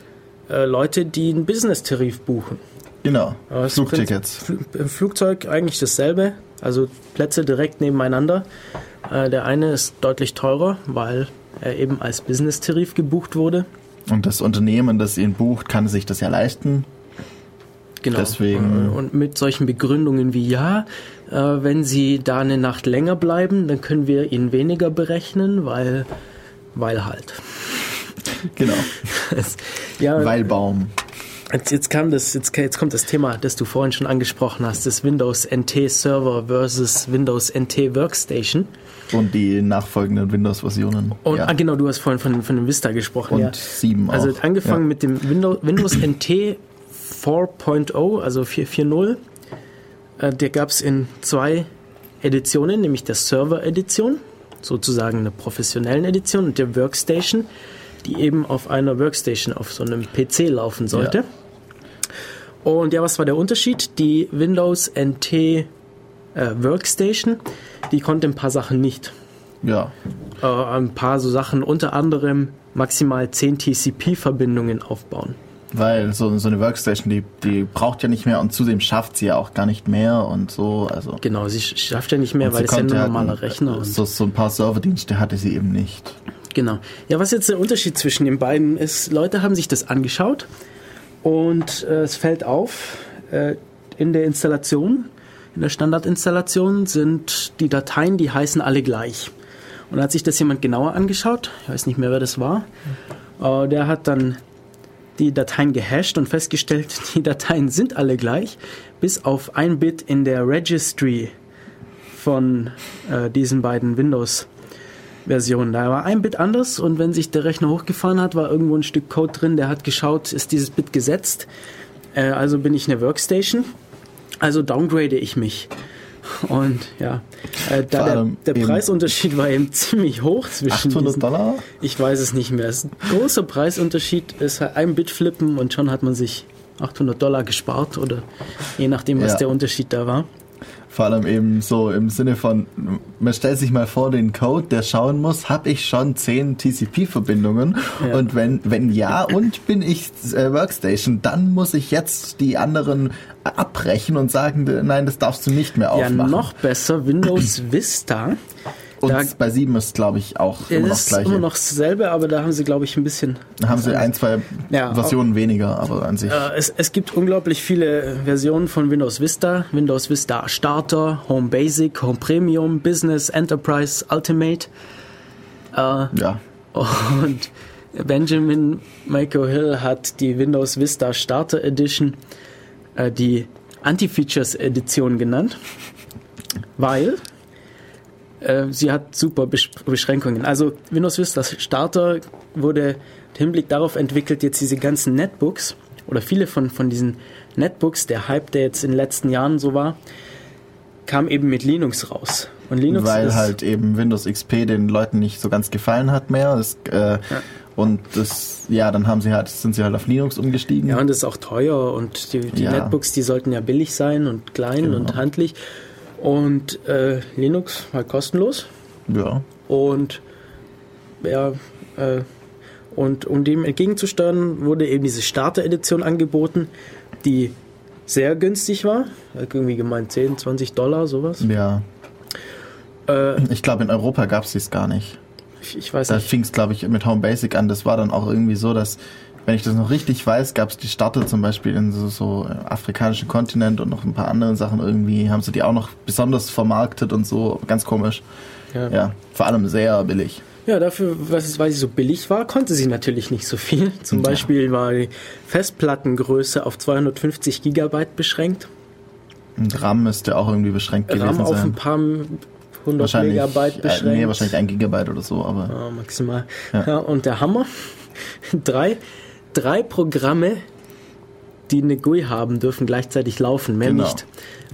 äh, Leute, die einen Business-Tarif buchen. Genau, Flugtickets. Im Flugzeug eigentlich dasselbe, also Plätze direkt nebeneinander. Äh, der eine ist deutlich teurer, weil er eben als Business-Tarif gebucht wurde. Und das Unternehmen, das ihn bucht, kann sich das ja leisten. Genau. Deswegen- Äh, Und mit solchen Begründungen wie ja, äh, wenn Sie da eine Nacht länger bleiben, dann können wir Ihnen weniger berechnen, weil, weil halt. Genau, ja, weil Baum. Jetzt, jetzt, kam das, jetzt, jetzt kommt das Thema, das du vorhin schon angesprochen hast, das Windows NT Server versus Windows NT Workstation. Und die nachfolgenden Windows-Versionen. Und ja. ah, genau, du hast vorhin von, von dem Vista gesprochen. Und ja. 7 Also auch. angefangen ja. mit dem Windows, Windows NT 4.0, also 4.4.0. Äh, der gab es in zwei Editionen, nämlich der Server-Edition, sozusagen eine professionellen Edition, und der Workstation, die eben auf einer Workstation, auf so einem PC laufen sollte. Ja. Und ja, was war der Unterschied? Die Windows NT äh, Workstation, die konnte ein paar Sachen nicht. Ja, Äh, ein paar so Sachen, unter anderem maximal 10 TCP-Verbindungen aufbauen. weil so, so eine Workstation, die, die braucht ja nicht mehr und zudem schafft sie ja auch gar nicht mehr und so. Also Genau, sie sch- schafft ja nicht mehr, weil sie es ja ein halt normaler ein- Rechner und So, so ein paar Serverdienste hatte sie eben nicht. Genau. Ja, was jetzt der Unterschied zwischen den beiden ist, Leute haben sich das angeschaut und äh, es fällt auf, äh, in der Installation, in der Standardinstallation sind die Dateien, die heißen alle gleich. Und hat sich das jemand genauer angeschaut, ich weiß nicht mehr, wer das war, äh, der hat dann die Dateien gehasht und festgestellt, die Dateien sind alle gleich, bis auf ein Bit in der Registry von äh, diesen beiden Windows Version. Da war ein Bit anders und wenn sich der Rechner hochgefahren hat, war irgendwo ein Stück Code drin, der hat geschaut, ist dieses Bit gesetzt. Äh, also bin ich eine Workstation. Also downgrade ich mich. Und ja, äh, da der, der Preisunterschied war eben ziemlich hoch zwischen 800 diesen, Dollar? Ich weiß es nicht mehr. Es ist ein großer Preisunterschied ist halt ein Bit flippen und schon hat man sich 800 Dollar gespart oder je nachdem, was Ja. der Unterschied da war. Vor allem eben so im Sinne von, man stellt sich mal vor den Code, der schauen muss, habe ich schon 10 TCP-Verbindungen? Ja. Und wenn, wenn ja und bin ich äh, Workstation, dann muss ich jetzt die anderen abbrechen und sagen, nein, das darfst du nicht mehr Ja, aufmachen. noch besser, Windows Vista. Und da- bei 7 ist, glaube ich, auch immer noch das das ist Gleiche. immer noch dasselbe, aber da haben sie, glaube ich, ein bisschen. Da haben sie ein, zwei Ja, Versionen weniger, aber an sich. Äh, es, es gibt unglaublich viele Versionen von Windows Vista. Windows Vista Starter, Home Basic, Home Premium, Business, Enterprise, Ultimate. Äh, ja. und Benjamin Michael Hill hat die Windows Vista Starter Edition äh, die Anti-Features Edition genannt, weil äh, sie hat super Besch Beschränkungen. Also Windows Vista Starter wurde im Hinblick darauf entwickelt, jetzt diese ganzen Netbooks oder viele von, von diesen Netbooks, der Hype, der jetzt in den letzten Jahren so war, kam eben mit Linux raus. Und Linux weil halt eben Windows XP den Leuten nicht so ganz gefallen hat mehr. Das, äh, Und das, ja, dann haben sie halt, sind sie halt auf Linux umgestiegen. Ja, und das ist auch teuer und die, die Ja. Netbooks, die sollten ja billig sein und klein Genau. und handlich. Und äh, Linux war kostenlos ja. und ja, äh, und um dem entgegenzusteuern, wurde eben diese Starter-Edition angeboten, die sehr günstig war. Irgendwie gemeint 10, 20 Dollar, sowas. Ja. Äh, Ich glaube, in Europa gab es dies gar nicht. ich, ich weiß Da nicht. fing es, glaube ich, mit Home Basic an. Das war dann auch irgendwie so, dass, wenn ich das noch richtig weiß, gab es die Starter zum Beispiel in so, so äh, afrikanischen Kontinent und noch ein paar anderen Sachen irgendwie, haben sie die auch noch besonders vermarktet und so. Ganz komisch. Ja. Ja, vor allem sehr billig. Ja, dafür, was es, weil sie so billig war, konnte sie natürlich nicht so viel. Zum Ja. Beispiel war die Festplattengröße auf 250 Gigabyte beschränkt. Und RAM müsste auch irgendwie beschränkt gewesen RAM auf ein sein. paar hundert Wahrscheinlich, Megabyte äh, beschränkt. nee, wahrscheinlich ein Gigabyte oder so, aber Ja, maximal. Ja. Ja. und der Hammer, drei, drei Programme, die eine GUI haben, dürfen gleichzeitig laufen, mehr Genau. nicht.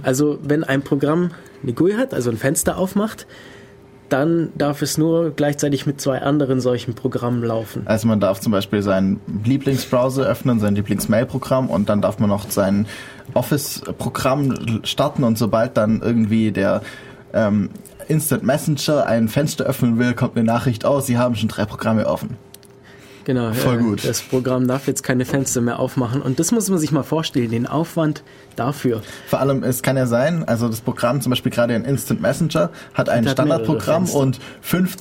Also wenn ein Programm eine GUI hat, also ein Fenster aufmacht, dann darf es nur gleichzeitig mit zwei anderen solchen Programmen laufen. Also man darf zum Beispiel seinen Lieblingsbrowser öffnen, sein Lieblingsmail-Programm und dann darf man noch sein Office-Programm starten und sobald dann irgendwie der ähm, Instant Messenger ein Fenster öffnen will, kommt eine Nachricht aus, Sie haben schon drei Programme offen. Genau, Voll äh, gut. das Programm darf jetzt keine Fenster mehr aufmachen. Und das muss man sich mal vorstellen, den Aufwand dafür. Vor allem, es kann ja sein, also das Programm, zum Beispiel gerade ein Instant Messenger, hat ein Standardprogramm und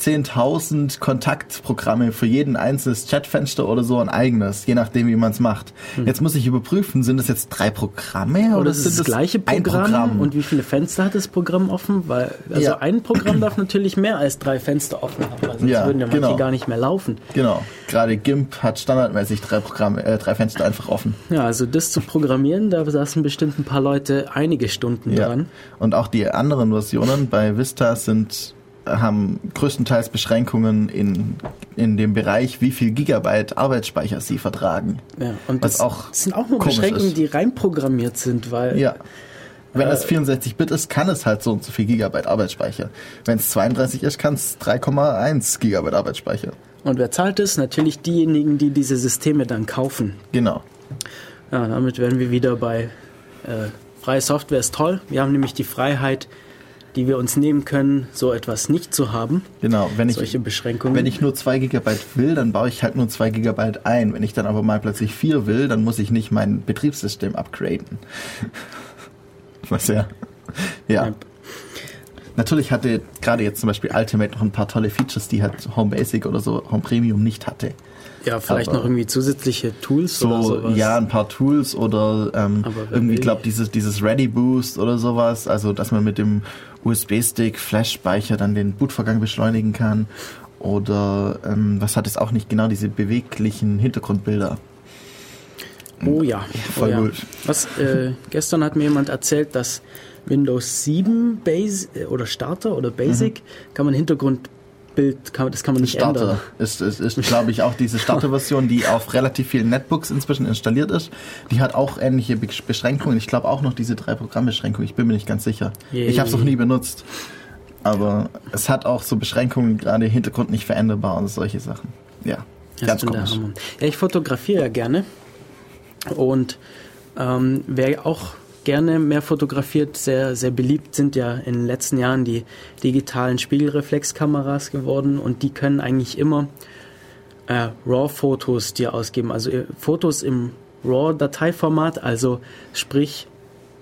15.000 Kontaktprogramme für jeden einzelnes Chatfenster oder so ein eigenes, je nachdem, wie man es macht. Jetzt muss ich überprüfen, sind das jetzt drei Programme oder, Oder es sind ist das gleiche ein Programm, Programm? und wie viele Fenster hat das Programm offen? Weil also Ja. ein Programm darf natürlich mehr als drei Fenster offen haben. Also sonst Ja, würden ja manche genau. gar nicht mehr laufen. Genau. Gerade GIMP hat standardmäßig drei Programme, äh, drei Fenster einfach offen. Ja, also das zu programmieren, da saßen bestimmt ein paar Leute einige Stunden Ja. dran. Und auch die anderen Versionen bei Vista sind haben größtenteils Beschränkungen in, in dem Bereich, wie viel Gigabyte Arbeitsspeicher sie vertragen. Ja, und das, auch sind auch nur Beschränkungen, ist. die reinprogrammiert sind, weil Ja. Wenn Äh, es 64-Bit ist, kann es halt so und so viel Gigabyte Arbeitsspeicher. Wenn es 32 ist, kann es 3,1 Gigabyte Arbeitsspeicher. Und wer zahlt es? Natürlich diejenigen, die diese Systeme dann kaufen. Genau. Ja, damit wären wir wieder bei äh, freie Software ist toll. Wir haben nämlich die Freiheit, die wir uns nehmen können, so etwas nicht zu haben. Genau. Wenn ich, Solche Beschränkungen. wenn ich nur 2 Gigabyte will, dann baue ich halt nur 2 Gigabyte ein. Wenn ich dann aber mal plötzlich 4 will, dann muss ich nicht mein Betriebssystem upgraden. Was ja. Ja. Natürlich hatte gerade jetzt zum Beispiel Ultimate noch ein paar tolle Features, die halt Home Basic oder so Home Premium nicht hatte. ja, vielleicht aber- noch irgendwie zusätzliche Tools oder So, sowas. ja, ein paar Tools oder ähm, irgendwie, glaube dieses, dieses Ready Boost oder sowas, also dass man mit dem USB-Stick, Flash-Speicher dann den Bootvorgang beschleunigen kann. Oder ähm, was hat es auch nicht genau, diese beweglichen Hintergrundbilder. Oh ja, Voll oh ja. gut. Was, äh, gestern hat mir jemand erzählt, dass Windows 7 Base äh, oder Starter oder Basic kann man Hintergrundbild, kann, das kann man nicht Starter ändern. ist, ist, ist glaube ich, auch diese Starter-Version, die auf relativ vielen Netbooks inzwischen installiert ist. Die hat auch ähnliche Be- Beschränkungen. Ich glaube auch noch diese drei Programmbeschränkungen. Ich bin mir nicht ganz sicher. Yay. Ich habe es noch nie benutzt. Aber es hat auch so Beschränkungen, gerade Hintergrund nicht veränderbar und solche Sachen. Ja, Das ganz komisch. Ja, ich fotografiere ja gerne. Und ähm, wer auch gerne mehr fotografiert, sehr, sehr beliebt sind ja in den letzten Jahren die digitalen Spiegelreflexkameras geworden und die können eigentlich immer äh, RAW-Fotos dir ausgeben. Also äh, Fotos im RAW-Dateiformat, also sprich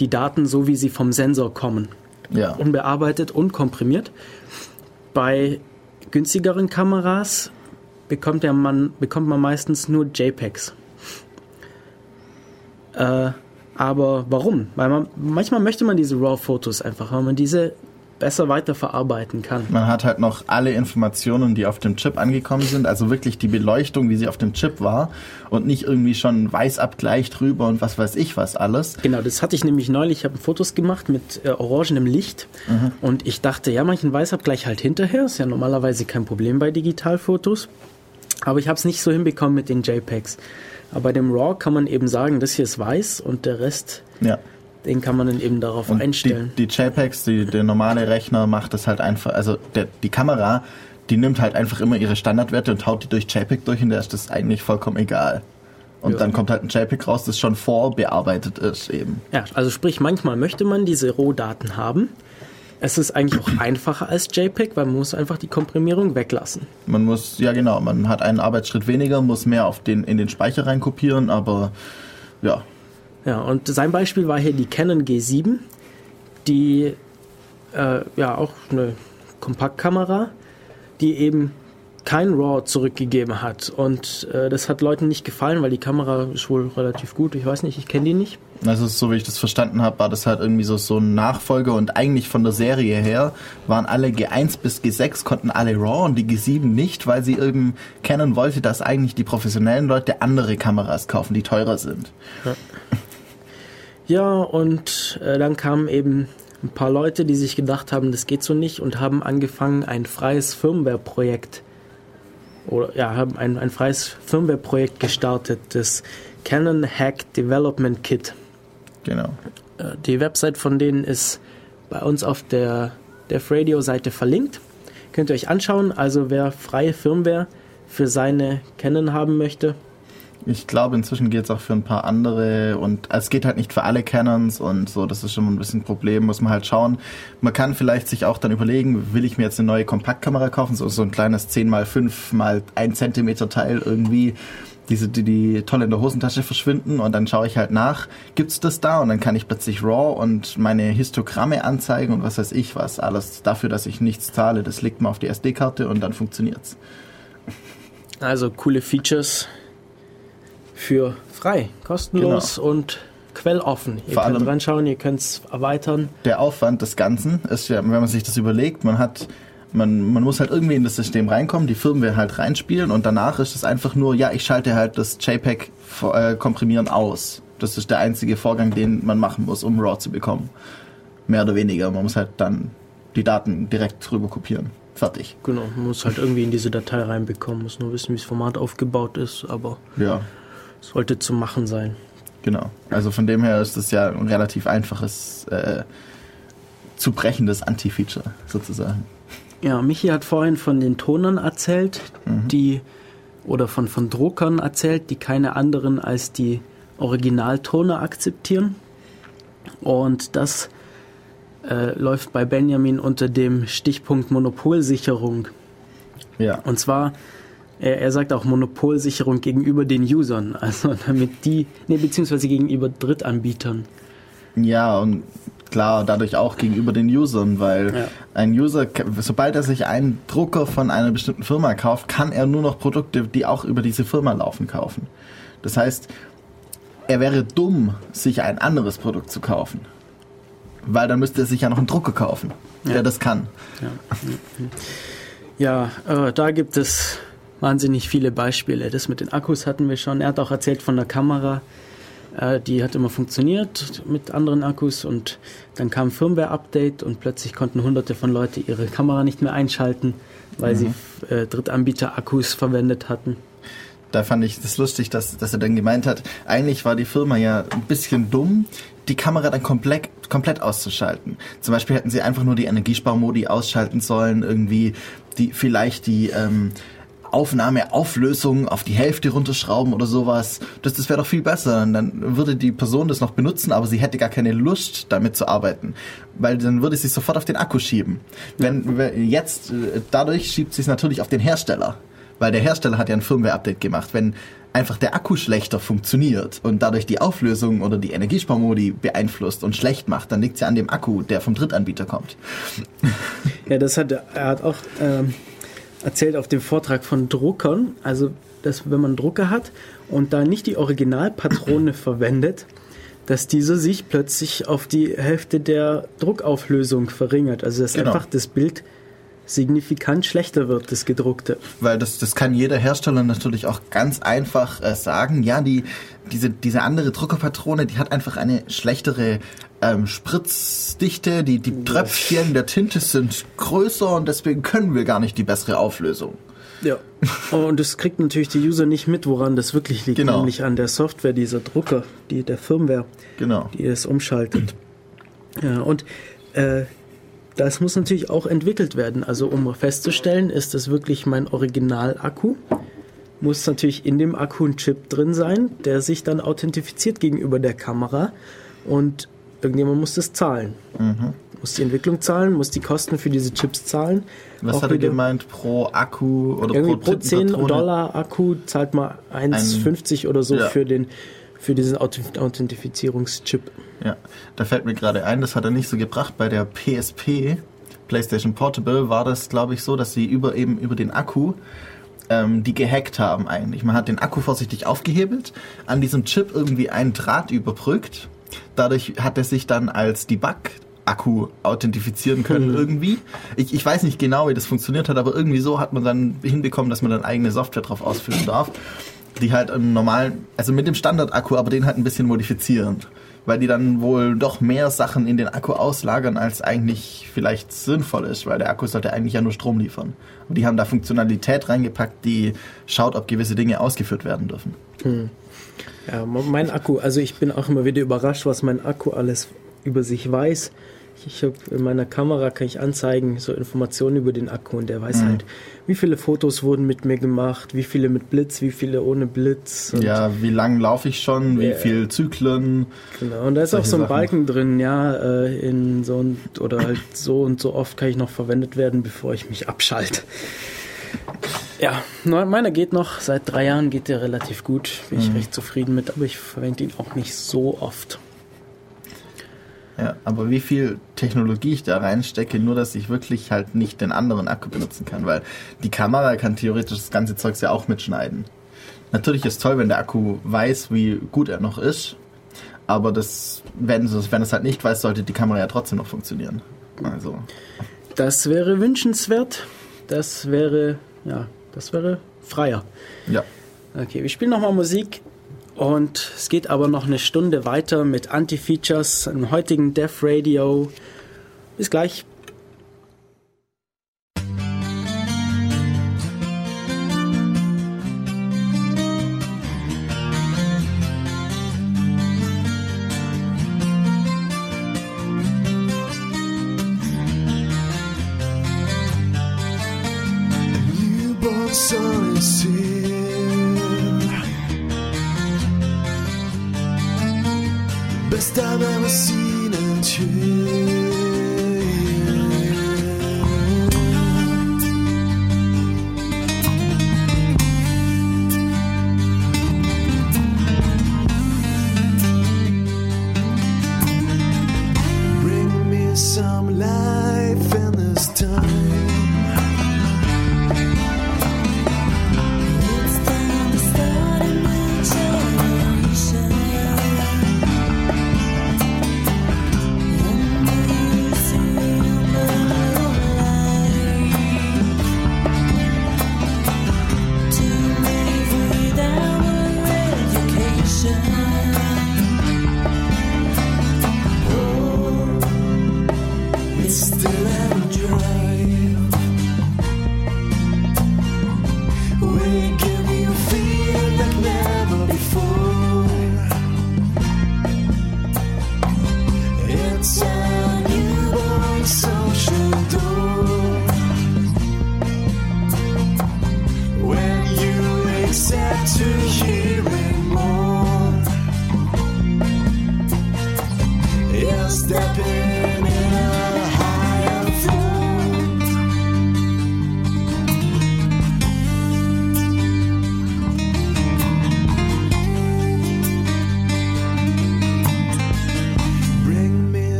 die Daten so, wie sie vom Sensor kommen Ja, unbearbeitet und komprimiert. Bei günstigeren Kameras bekommt, der man, bekommt man meistens nur JPEGs. Äh, aber warum? Weil man manchmal möchte man diese RAW-Fotos einfach, weil man diese besser weiterverarbeiten kann. man hat halt noch alle Informationen, die auf dem Chip angekommen sind, also wirklich die Beleuchtung, wie sie auf dem Chip war und nicht irgendwie schon Weißabgleich drüber und was weiß ich was alles. Genau, das hatte ich nämlich neulich. Ich habe Fotos gemacht mit äh, orangenem Licht und ich dachte, ja, manchen Weißabgleich halt hinterher. Ist ja normalerweise kein Problem bei Digitalfotos. Aber ich habe es nicht so hinbekommen mit den JPEGs. Aber bei dem RAW kann man eben sagen, das hier ist weiß und der Rest, Ja. den kann man dann eben darauf Und einstellen. Die, die JPEGs, die, der normale Rechner macht das halt einfach, also der, die Kamera, die nimmt halt einfach immer ihre Standardwerte und haut die durch JPEG durch und der ist das eigentlich vollkommen egal. Und Ja. dann kommt halt ein JPEG raus, das schon vorbearbeitet ist eben. Ja, also sprich, manchmal möchte man diese Rohdaten haben. Es ist eigentlich auch einfacher als JPEG, weil man muss einfach die Komprimierung weglassen. Man muss, ja genau, man hat einen Arbeitsschritt weniger, muss mehr auf den, in den Speicher reinkopieren, aber ja, Ja, und sein Beispiel war hier die Canon G7, die äh, ja auch eine Kompaktkamera, die eben kein RAW zurückgegeben hat. Und äh, das hat Leuten nicht gefallen, weil die Kamera ist wohl relativ gut. Ich weiß nicht, ich kenne die nicht. Also so wie ich das verstanden habe, war das halt irgendwie so, so ein Nachfolger und eigentlich von der Serie her waren alle G1 bis G6 konnten alle RAW und die G7 nicht, weil sie eben Canon wollte, dass eigentlich die professionellen Leute andere Kameras kaufen, die teurer sind. Ja, ja und äh, dann kamen eben ein paar Leute, die sich gedacht haben, das geht so nicht und haben angefangen, ein freies Firmware-Projekt oder ja, haben ein, ein freies Firmware-Projekt gestartet, das Canon Hack Development Kit. Genau. Äh, die Website von denen ist bei uns auf der Def Radio Seite verlinkt. Könnt ihr euch anschauen. Also wer freie Firmware für seine Canon haben möchte. Ich glaube, inzwischen geht es auch für ein paar andere und es geht halt nicht für alle Canons und so, das ist schon ein bisschen ein Problem, muss man halt schauen. Man kann vielleicht sich auch dann überlegen, will ich mir jetzt eine neue Kompaktkamera kaufen, so, so ein kleines 10x5 mal 1 cm Teil irgendwie diese, die, die toll in der Hosentasche verschwinden und dann schaue ich halt nach, gibt's das da und dann kann ich plötzlich RAW und meine Histogramme anzeigen und was weiß ich was, alles dafür, dass ich nichts zahle, das legt man auf die SD-Karte und dann funktioniert's. Also coole Features für frei, kostenlos genau. und quelloffen. Ihr Vor könnt reinschauen, ihr könnt es erweitern. Der Aufwand des Ganzen ist ja, wenn man sich das überlegt, man hat man, man muss halt irgendwie in das System reinkommen, die Firmware halt reinspielen und danach ist es einfach nur, ja, ich schalte halt das JPEG äh, komprimieren aus. Das ist der einzige Vorgang, den man machen muss, um RAW zu bekommen. Mehr oder weniger. Man muss halt dann die Daten direkt drüber kopieren. Fertig. Genau, man muss halt irgendwie in diese Datei reinbekommen, muss nur wissen, wie das Format aufgebaut ist, aber ja. Sollte zu machen sein. Genau. Also von dem her ist es ja ein relativ einfaches äh, zu brechendes Anti-Feature sozusagen. Ja, Michi hat vorhin von den Tonern erzählt, mhm. die oder von, von Druckern erzählt, die keine anderen als die Originaltoner akzeptieren. Und das äh, läuft bei Benjamin unter dem Stichpunkt Monopolsicherung. Ja. Und zwar, er, er sagt auch Monopolsicherung gegenüber den Usern, also damit die, nee, beziehungsweise gegenüber Drittanbietern. Ja, und klar dadurch auch gegenüber den Usern, weil ja. ein User, sobald er sich einen Drucker von einer bestimmten Firma kauft, kann er nur noch Produkte, die auch über diese Firma laufen, kaufen. Das heißt, er wäre dumm, sich ein anderes Produkt zu kaufen. Weil dann müsste er sich ja noch einen Drucker kaufen, ja. der das kann. Ja, ja äh, da gibt es wahnsinnig viele Beispiele. Das mit den Akkus hatten wir schon. Er hat auch erzählt von der Kamera. Äh, die hat immer funktioniert mit anderen Akkus und dann kam ein Firmware-Update und plötzlich konnten hunderte von Leuten ihre Kamera nicht mehr einschalten, weil mhm. sie äh, Drittanbieter-Akkus verwendet hatten. Da fand ich das lustig, dass, dass er dann gemeint hat, eigentlich war die Firma ja ein bisschen dumm, die Kamera dann komplett, komplett auszuschalten. Zum Beispiel hätten sie einfach nur die Energiesparmodi ausschalten sollen, irgendwie die vielleicht die ähm, Aufnahmeauflösung auf die Hälfte runterschrauben oder sowas. Das, das wäre doch viel besser. Und dann würde die Person das noch benutzen, aber sie hätte gar keine Lust, damit zu arbeiten. Weil dann würde sie sofort auf den Akku schieben. Wenn, wenn jetzt, äh, dadurch schiebt sie es natürlich auf den Hersteller. Weil der Hersteller hat ja ein Firmware-Update gemacht. Wenn einfach der Akku schlechter funktioniert und dadurch die Auflösung oder die Energiesparmodi beeinflusst und schlecht macht, dann liegt es ja an dem Akku, der vom Drittanbieter kommt. Ja, das hat er hat auch ähm, erzählt auf dem Vortrag von Druckern, also dass wenn man Drucker hat und da nicht die Originalpatrone verwendet, dass diese sich plötzlich auf die Hälfte der Druckauflösung verringert. Also dass genau. einfach das Bild signifikant schlechter wird, das gedruckte. Weil das, das kann jeder Hersteller natürlich auch ganz einfach äh, sagen. Ja, die, diese, diese andere Druckerpatrone, die hat einfach eine schlechtere ähm, Spritzdichte. Die, die Tröpfchen der Tinte sind größer und deswegen können wir gar nicht die bessere Auflösung. Ja. Und das kriegt natürlich die User nicht mit, woran das wirklich liegt. Genau. Nämlich an der Software dieser Drucker, die, der Firmware, genau. die es umschaltet. Ja, und äh, das muss natürlich auch entwickelt werden. Also um festzustellen, ist das wirklich mein Original-Akku, muss natürlich in dem Akku ein Chip drin sein, der sich dann authentifiziert gegenüber der Kamera und irgendjemand muss das zahlen. Mhm. Muss die Entwicklung zahlen, muss die Kosten für diese Chips zahlen. Was hat er gemeint pro Akku oder irgendwie pro, pro 10 Dollar Akku zahlt man 1,50 oder so ja. für den für diesen Authentifizierungschip. Ja, da fällt mir gerade ein, das hat er nicht so gebracht. Bei der PSP, PlayStation Portable, war das, glaube ich, so, dass sie über eben über den Akku ähm, die gehackt haben eigentlich. Man hat den Akku vorsichtig aufgehebelt, an diesem Chip irgendwie einen Draht überbrückt. Dadurch hat er sich dann als Debug Akku authentifizieren können mhm. irgendwie. Ich, ich weiß nicht genau, wie das funktioniert hat, aber irgendwie so hat man dann hinbekommen, dass man dann eigene Software drauf ausführen darf, die halt einen normalen, also mit dem Standard-Akku, aber den halt ein bisschen modifizieren weil die dann wohl doch mehr Sachen in den Akku auslagern, als eigentlich vielleicht sinnvoll ist, weil der Akku sollte eigentlich ja nur Strom liefern. Und die haben da Funktionalität reingepackt, die schaut, ob gewisse Dinge ausgeführt werden dürfen. Hm. Ja, mein Akku, also ich bin auch immer wieder überrascht, was mein Akku alles über sich weiß ich habe in meiner Kamera kann ich anzeigen so Informationen über den Akku und der weiß mhm. halt, wie viele Fotos wurden mit mir gemacht, wie viele mit Blitz, wie viele ohne Blitz. ja, wie lang laufe ich schon, wie äh, viel Zyklen. Genau, und da ist auch so ein Sachen. Balken drin, ja, äh, in so und oder halt so und so oft kann ich noch verwendet werden, bevor ich mich abschalte. Ja, meiner geht noch, seit drei Jahren geht der relativ gut, bin ich mhm. recht zufrieden mit, aber ich verwende ihn auch nicht so oft. Ja, aber wie viel Technologie ich da reinstecke, nur dass ich wirklich halt nicht den anderen Akku benutzen kann, weil die Kamera kann theoretisch das ganze Zeugs ja auch mitschneiden. Natürlich ist toll, wenn der Akku weiß, wie gut er noch ist, aber das, wenn, wenn es halt nicht weiß, sollte die Kamera ja trotzdem noch funktionieren. Also. Das wäre wünschenswert. Das wäre, ja, das wäre freier. Ja. Okay, wir spielen nochmal Musik. Und es geht aber noch eine Stunde weiter mit Anti-Features im heutigen Dev Radio. Bis gleich.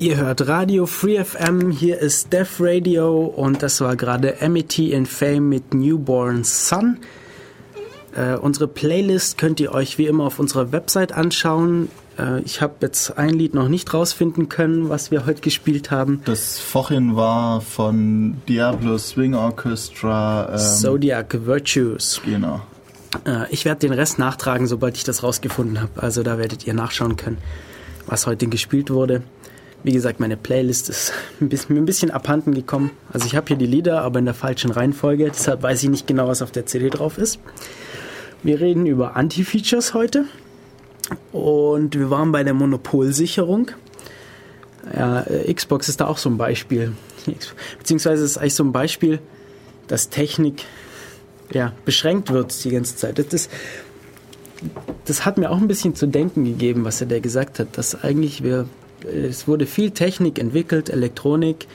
Ihr hört Radio Free FM, hier ist Def Radio und das war gerade MET in Fame mit Newborn Sun. Äh, unsere Playlist könnt ihr euch wie immer auf unserer Website anschauen. Äh, ich habe jetzt ein Lied noch nicht rausfinden können, was wir heute gespielt haben. Das vorhin war von Diablo Swing Orchestra. Ähm, Zodiac Virtues. Genau. Äh, ich werde den Rest nachtragen, sobald ich das rausgefunden habe. Also da werdet ihr nachschauen können, was heute gespielt wurde. Wie gesagt, meine Playlist ist ein ein bisschen abhanden gekommen. Also ich habe hier die Lieder, aber in der falschen Reihenfolge. Deshalb weiß ich nicht genau, was auf der CD drauf ist. Wir reden über Anti-Features heute. Und wir waren bei der Monopolsicherung. Ja, äh, Xbox ist da auch so ein Beispiel. Beziehungsweise ist eigentlich so ein Beispiel, dass Technik ja, beschränkt wird die ganze Zeit. Das, das hat mir auch ein bisschen zu denken gegeben, was er da gesagt hat, dass eigentlich wir es wurde viel Technik entwickelt, Elektronik,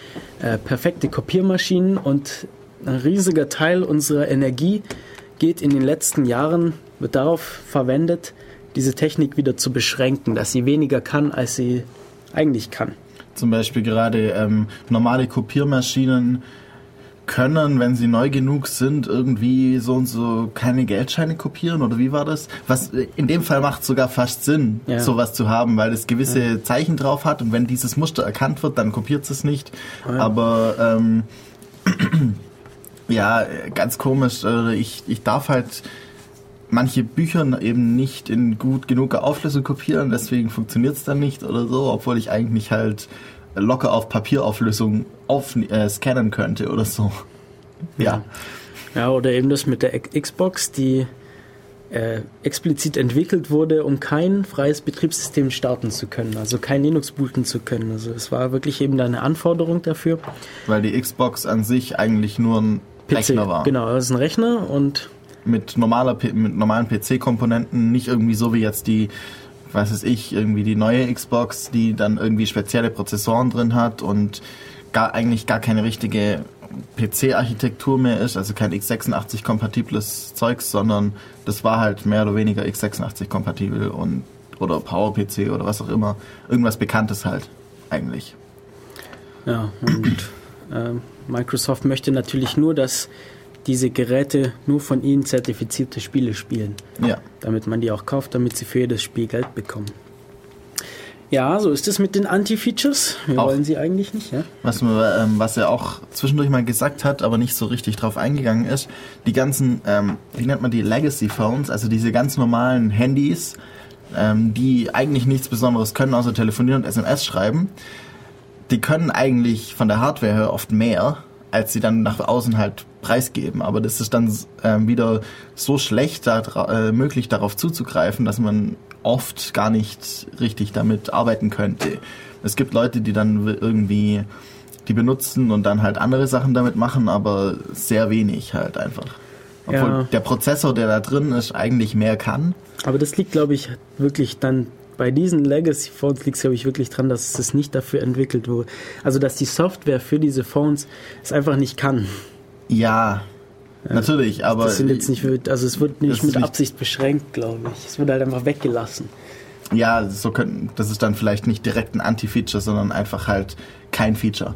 äh, perfekte Kopiermaschinen und ein riesiger Teil unserer Energie geht in den letzten Jahren, wird darauf verwendet, diese Technik wieder zu beschränken, dass sie weniger kann, als sie eigentlich kann. Zum Beispiel gerade ähm, normale Kopiermaschinen können, wenn sie neu genug sind, irgendwie so und so keine Geldscheine kopieren oder wie war das? Was in dem Fall macht sogar fast Sinn, ja. sowas zu haben, weil es gewisse ja. Zeichen drauf hat und wenn dieses Muster erkannt wird, dann kopiert es nicht. Ja. Aber ähm, ja, ganz komisch. Äh, ich, ich darf halt manche Bücher eben nicht in gut genuger Auflösung kopieren, deswegen funktioniert es dann nicht oder so, obwohl ich eigentlich halt locker auf Papierauflösung auf, äh, scannen könnte oder so. Ja. Ja, oder eben das mit der Xbox, die äh, explizit entwickelt wurde, um kein freies Betriebssystem starten zu können, also kein Linux booten zu können. Also es war wirklich eben eine Anforderung dafür. Weil die Xbox an sich eigentlich nur ein PC, Rechner war. Genau, das ist ein Rechner und mit normaler mit normalen PC-Komponenten, nicht irgendwie so wie jetzt die weiß es ich, irgendwie die neue Xbox, die dann irgendwie spezielle Prozessoren drin hat und gar eigentlich gar keine richtige PC-Architektur mehr ist, also kein x86-kompatibles Zeugs, sondern das war halt mehr oder weniger x86-kompatibel und oder PowerPC oder was auch immer. Irgendwas Bekanntes halt, eigentlich. Ja, und äh, Microsoft möchte natürlich nur, dass diese Geräte nur von ihnen zertifizierte Spiele spielen. Ja. Damit man die auch kauft, damit sie für jedes Spiel Geld bekommen. Ja, so ist es mit den Anti-Features. Wir auch wollen sie eigentlich nicht, ja. Was, ähm, was er auch zwischendurch mal gesagt hat, aber nicht so richtig drauf eingegangen ist, die ganzen, ähm, wie nennt man die, Legacy Phones, also diese ganz normalen Handys, ähm, die eigentlich nichts Besonderes können, außer telefonieren und SMS schreiben, die können eigentlich von der Hardware her oft mehr als sie dann nach außen halt preisgeben. Aber das ist dann ähm, wieder so schlecht da, äh, möglich darauf zuzugreifen, dass man oft gar nicht richtig damit arbeiten könnte. Es gibt Leute, die dann irgendwie die benutzen und dann halt andere Sachen damit machen, aber sehr wenig halt einfach. Obwohl ja. der Prozessor, der da drin ist, eigentlich mehr kann. Aber das liegt, glaube ich, wirklich dann bei diesen Legacy Phones liegt es, glaube ich, wirklich dran, dass es nicht dafür entwickelt wurde. Also, dass die Software für diese Phones es einfach nicht kann. Ja, natürlich, aber. Das sind jetzt nicht, also es wird nicht mit Absicht beschränkt, glaube ich. Es wird halt einfach weggelassen. Ja, so können, das ist dann vielleicht nicht direkt ein Anti-Feature, sondern einfach halt kein Feature.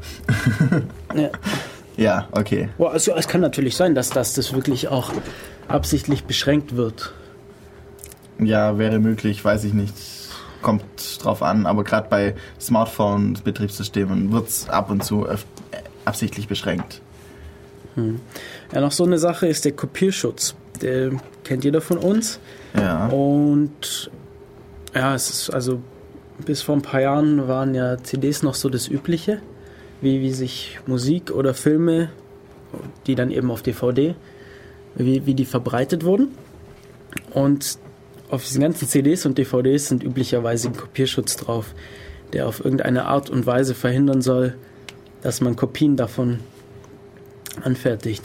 ja. ja, okay. Also es kann natürlich sein, dass das, das wirklich auch absichtlich beschränkt wird. Ja, wäre möglich, weiß ich nicht kommt drauf an, aber gerade bei Smartphone-Betriebssystemen wird es ab und zu absichtlich beschränkt. Hm. Ja, noch so eine Sache ist der Kopierschutz. Der kennt jeder von uns. Ja. Und ja, es ist also bis vor ein paar Jahren waren ja CDs noch so das Übliche, wie, wie sich Musik oder Filme, die dann eben auf DVD, wie, wie die verbreitet wurden. Und auf diesen ganzen CDs und DVDs sind üblicherweise ein Kopierschutz drauf, der auf irgendeine Art und Weise verhindern soll, dass man Kopien davon anfertigt.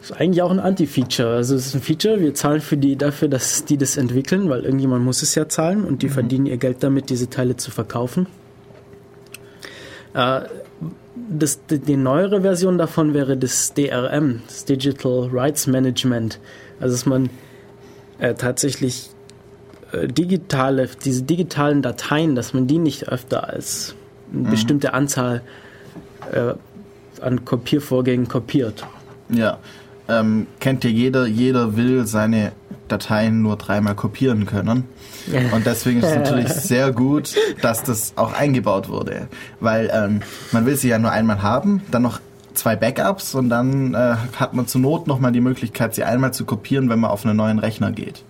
Das ist eigentlich auch ein Anti-Feature. Also es ist ein Feature, wir zahlen für die dafür, dass die das entwickeln, weil irgendjemand muss es ja zahlen und die mhm. verdienen ihr Geld damit, diese Teile zu verkaufen. Äh, das, die neuere Version davon wäre das DRM, das Digital Rights Management. Also dass man äh, tatsächlich äh, digitale, diese digitalen Dateien, dass man die nicht öfter als eine bestimmte Anzahl äh, an Kopiervorgängen kopiert. Ja. Ähm, kennt ja jeder, jeder will seine Dateien nur dreimal kopieren können. Und deswegen ist es natürlich sehr gut, dass das auch eingebaut wurde. Weil ähm, man will sie ja nur einmal haben, dann noch zwei Backups und dann äh, hat man zur Not nochmal die Möglichkeit, sie einmal zu kopieren, wenn man auf einen neuen Rechner geht.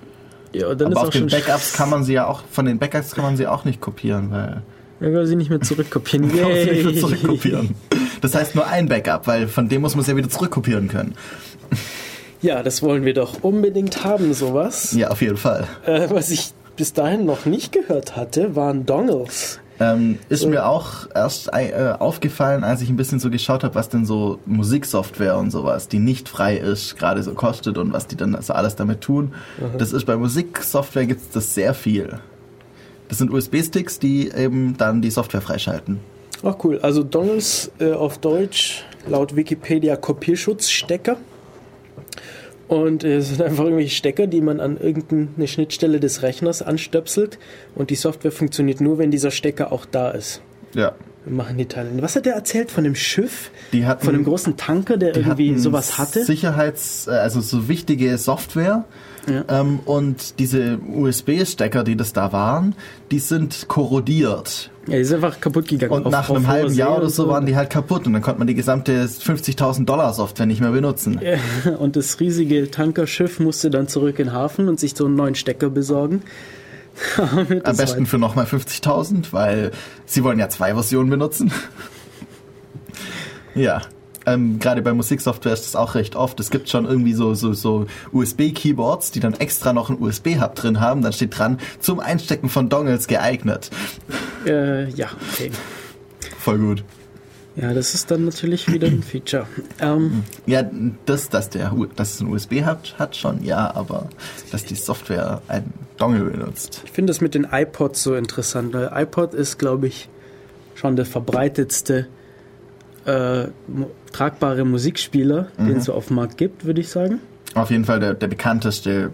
Ja, dann Aber ist auf den Backups kann man sie ja auch, von den Backups kann man sie auch nicht kopieren, weil Dann kann man sie nicht mehr zurückkopieren. kann man sie nicht mehr zurückkopieren. Das heißt nur ein Backup, weil von dem muss man es ja wieder zurückkopieren können. Ja, das wollen wir doch unbedingt haben, sowas. Ja, auf jeden Fall. Äh, was ich bis dahin noch nicht gehört hatte, waren Dongles. Ähm, ist mir auch erst äh, aufgefallen, als ich ein bisschen so geschaut habe, was denn so Musiksoftware und sowas, die nicht frei ist, gerade so kostet und was die dann so alles damit tun. Das ist bei Musiksoftware gibt es das sehr viel. Das sind USB-Sticks, die eben dann die Software freischalten. Ach cool, also Dongles äh, auf Deutsch laut Wikipedia Kopierschutzstecker. Und äh, es sind einfach irgendwelche Stecker, die man an irgendeine Schnittstelle des Rechners anstöpselt. Und die Software funktioniert nur, wenn dieser Stecker auch da ist. Ja. Wir machen die Teile. Was hat der erzählt von dem Schiff? Die hatten- von dem großen Tanker, der irgendwie sowas hatte? Sicherheits, äh, also so wichtige Software. Ja. Ähm, und diese USB-Stecker, die das da waren, die sind korrodiert. Ja, die sind einfach kaputt gegangen. Und Auf- nach einem halben Jahr See oder so waren die halt kaputt und dann konnte man die gesamte 50.000 Dollar Software nicht mehr benutzen. Und das riesige Tankerschiff musste dann zurück in den Hafen und sich so einen neuen Stecker besorgen. Am es besten für nochmal 50.000, weil sie wollen ja zwei Versionen benutzen. ja. Ähm, Gerade bei Musiksoftware ist das auch recht oft. Es gibt schon irgendwie so, so, so USB-Keyboards, die dann extra noch einen USB-Hub drin haben. Dann steht dran, zum Einstecken von Dongles geeignet. Äh, ja, okay. Voll gut. Ja, das ist dann natürlich wieder ein Feature. Ähm, Ja, das, dass der, dass es einen USB-Hub hat schon, ja, aber dass die Software einen Dongle benutzt. ich finde das mit den iPods so interessant, weil iPod ist, glaube ich, schon der verbreitetste äh, tragbare Musikspieler, den es so auf dem Markt gibt, würde ich sagen. Auf jeden Fall der, der bekannteste,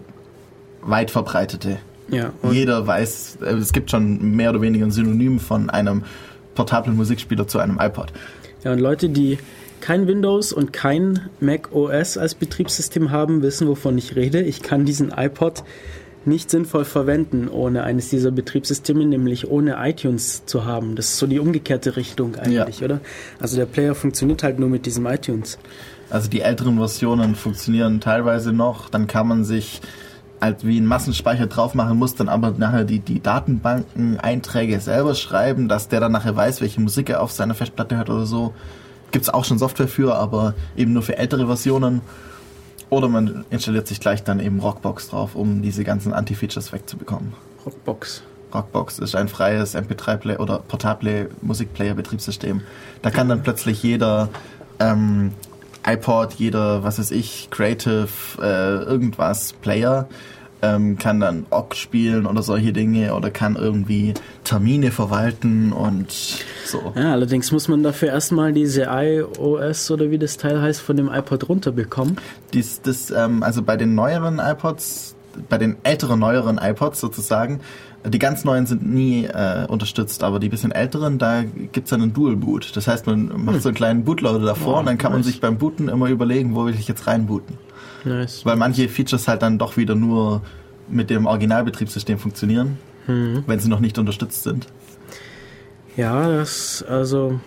weit verbreitete. Ja, Jeder weiß, äh, es gibt schon mehr oder weniger ein Synonym von einem portablen Musikspieler zu einem iPod. Ja, und Leute, die kein Windows und kein Mac OS als Betriebssystem haben, wissen, wovon ich rede. Ich kann diesen iPod nicht sinnvoll verwenden, ohne eines dieser Betriebssysteme, nämlich ohne iTunes zu haben. Das ist so die umgekehrte Richtung eigentlich, Ja. oder? Also der Player funktioniert halt nur mit diesem iTunes. Also die älteren Versionen funktionieren teilweise noch, dann kann man sich halt wie einen Massenspeicher drauf machen, muss dann aber nachher die, die Datenbanken-Einträge selber schreiben, dass der dann nachher weiß, welche Musik er auf seiner Festplatte hat oder so. Gibt's auch schon Software für, aber eben nur für ältere Versionen. Oder man installiert sich gleich dann eben Rockbox drauf, um diese ganzen Anti-Features wegzubekommen. Rockbox. Rockbox ist ein freies MP3-Play oder portable Musikplayer-Betriebssystem. Da kann dann plötzlich jeder ähm, iPod, jeder, was weiß ich, Creative, äh, irgendwas Player, ähm, kann dann OGG spielen oder solche Dinge oder kann irgendwie Termine verwalten und so. Ja, allerdings muss man dafür erstmal diese iOS oder wie das Teil heißt von dem iPod runterbekommen. Dies, das, ähm, also bei den neueren iPods, bei den älteren, neueren iPods sozusagen, die ganz neuen sind nie äh, unterstützt, aber die bisschen älteren, da gibt's dann einen Dual Boot. Das heißt, man macht so einen kleinen Bootloader davor Wow, und dann kann man nice. sich beim Booten immer überlegen, wo will ich jetzt reinbooten. Nice. Weil manche Features halt dann doch wieder nur mit dem Originalbetriebssystem funktionieren, wenn sie noch nicht unterstützt sind. Ja, das also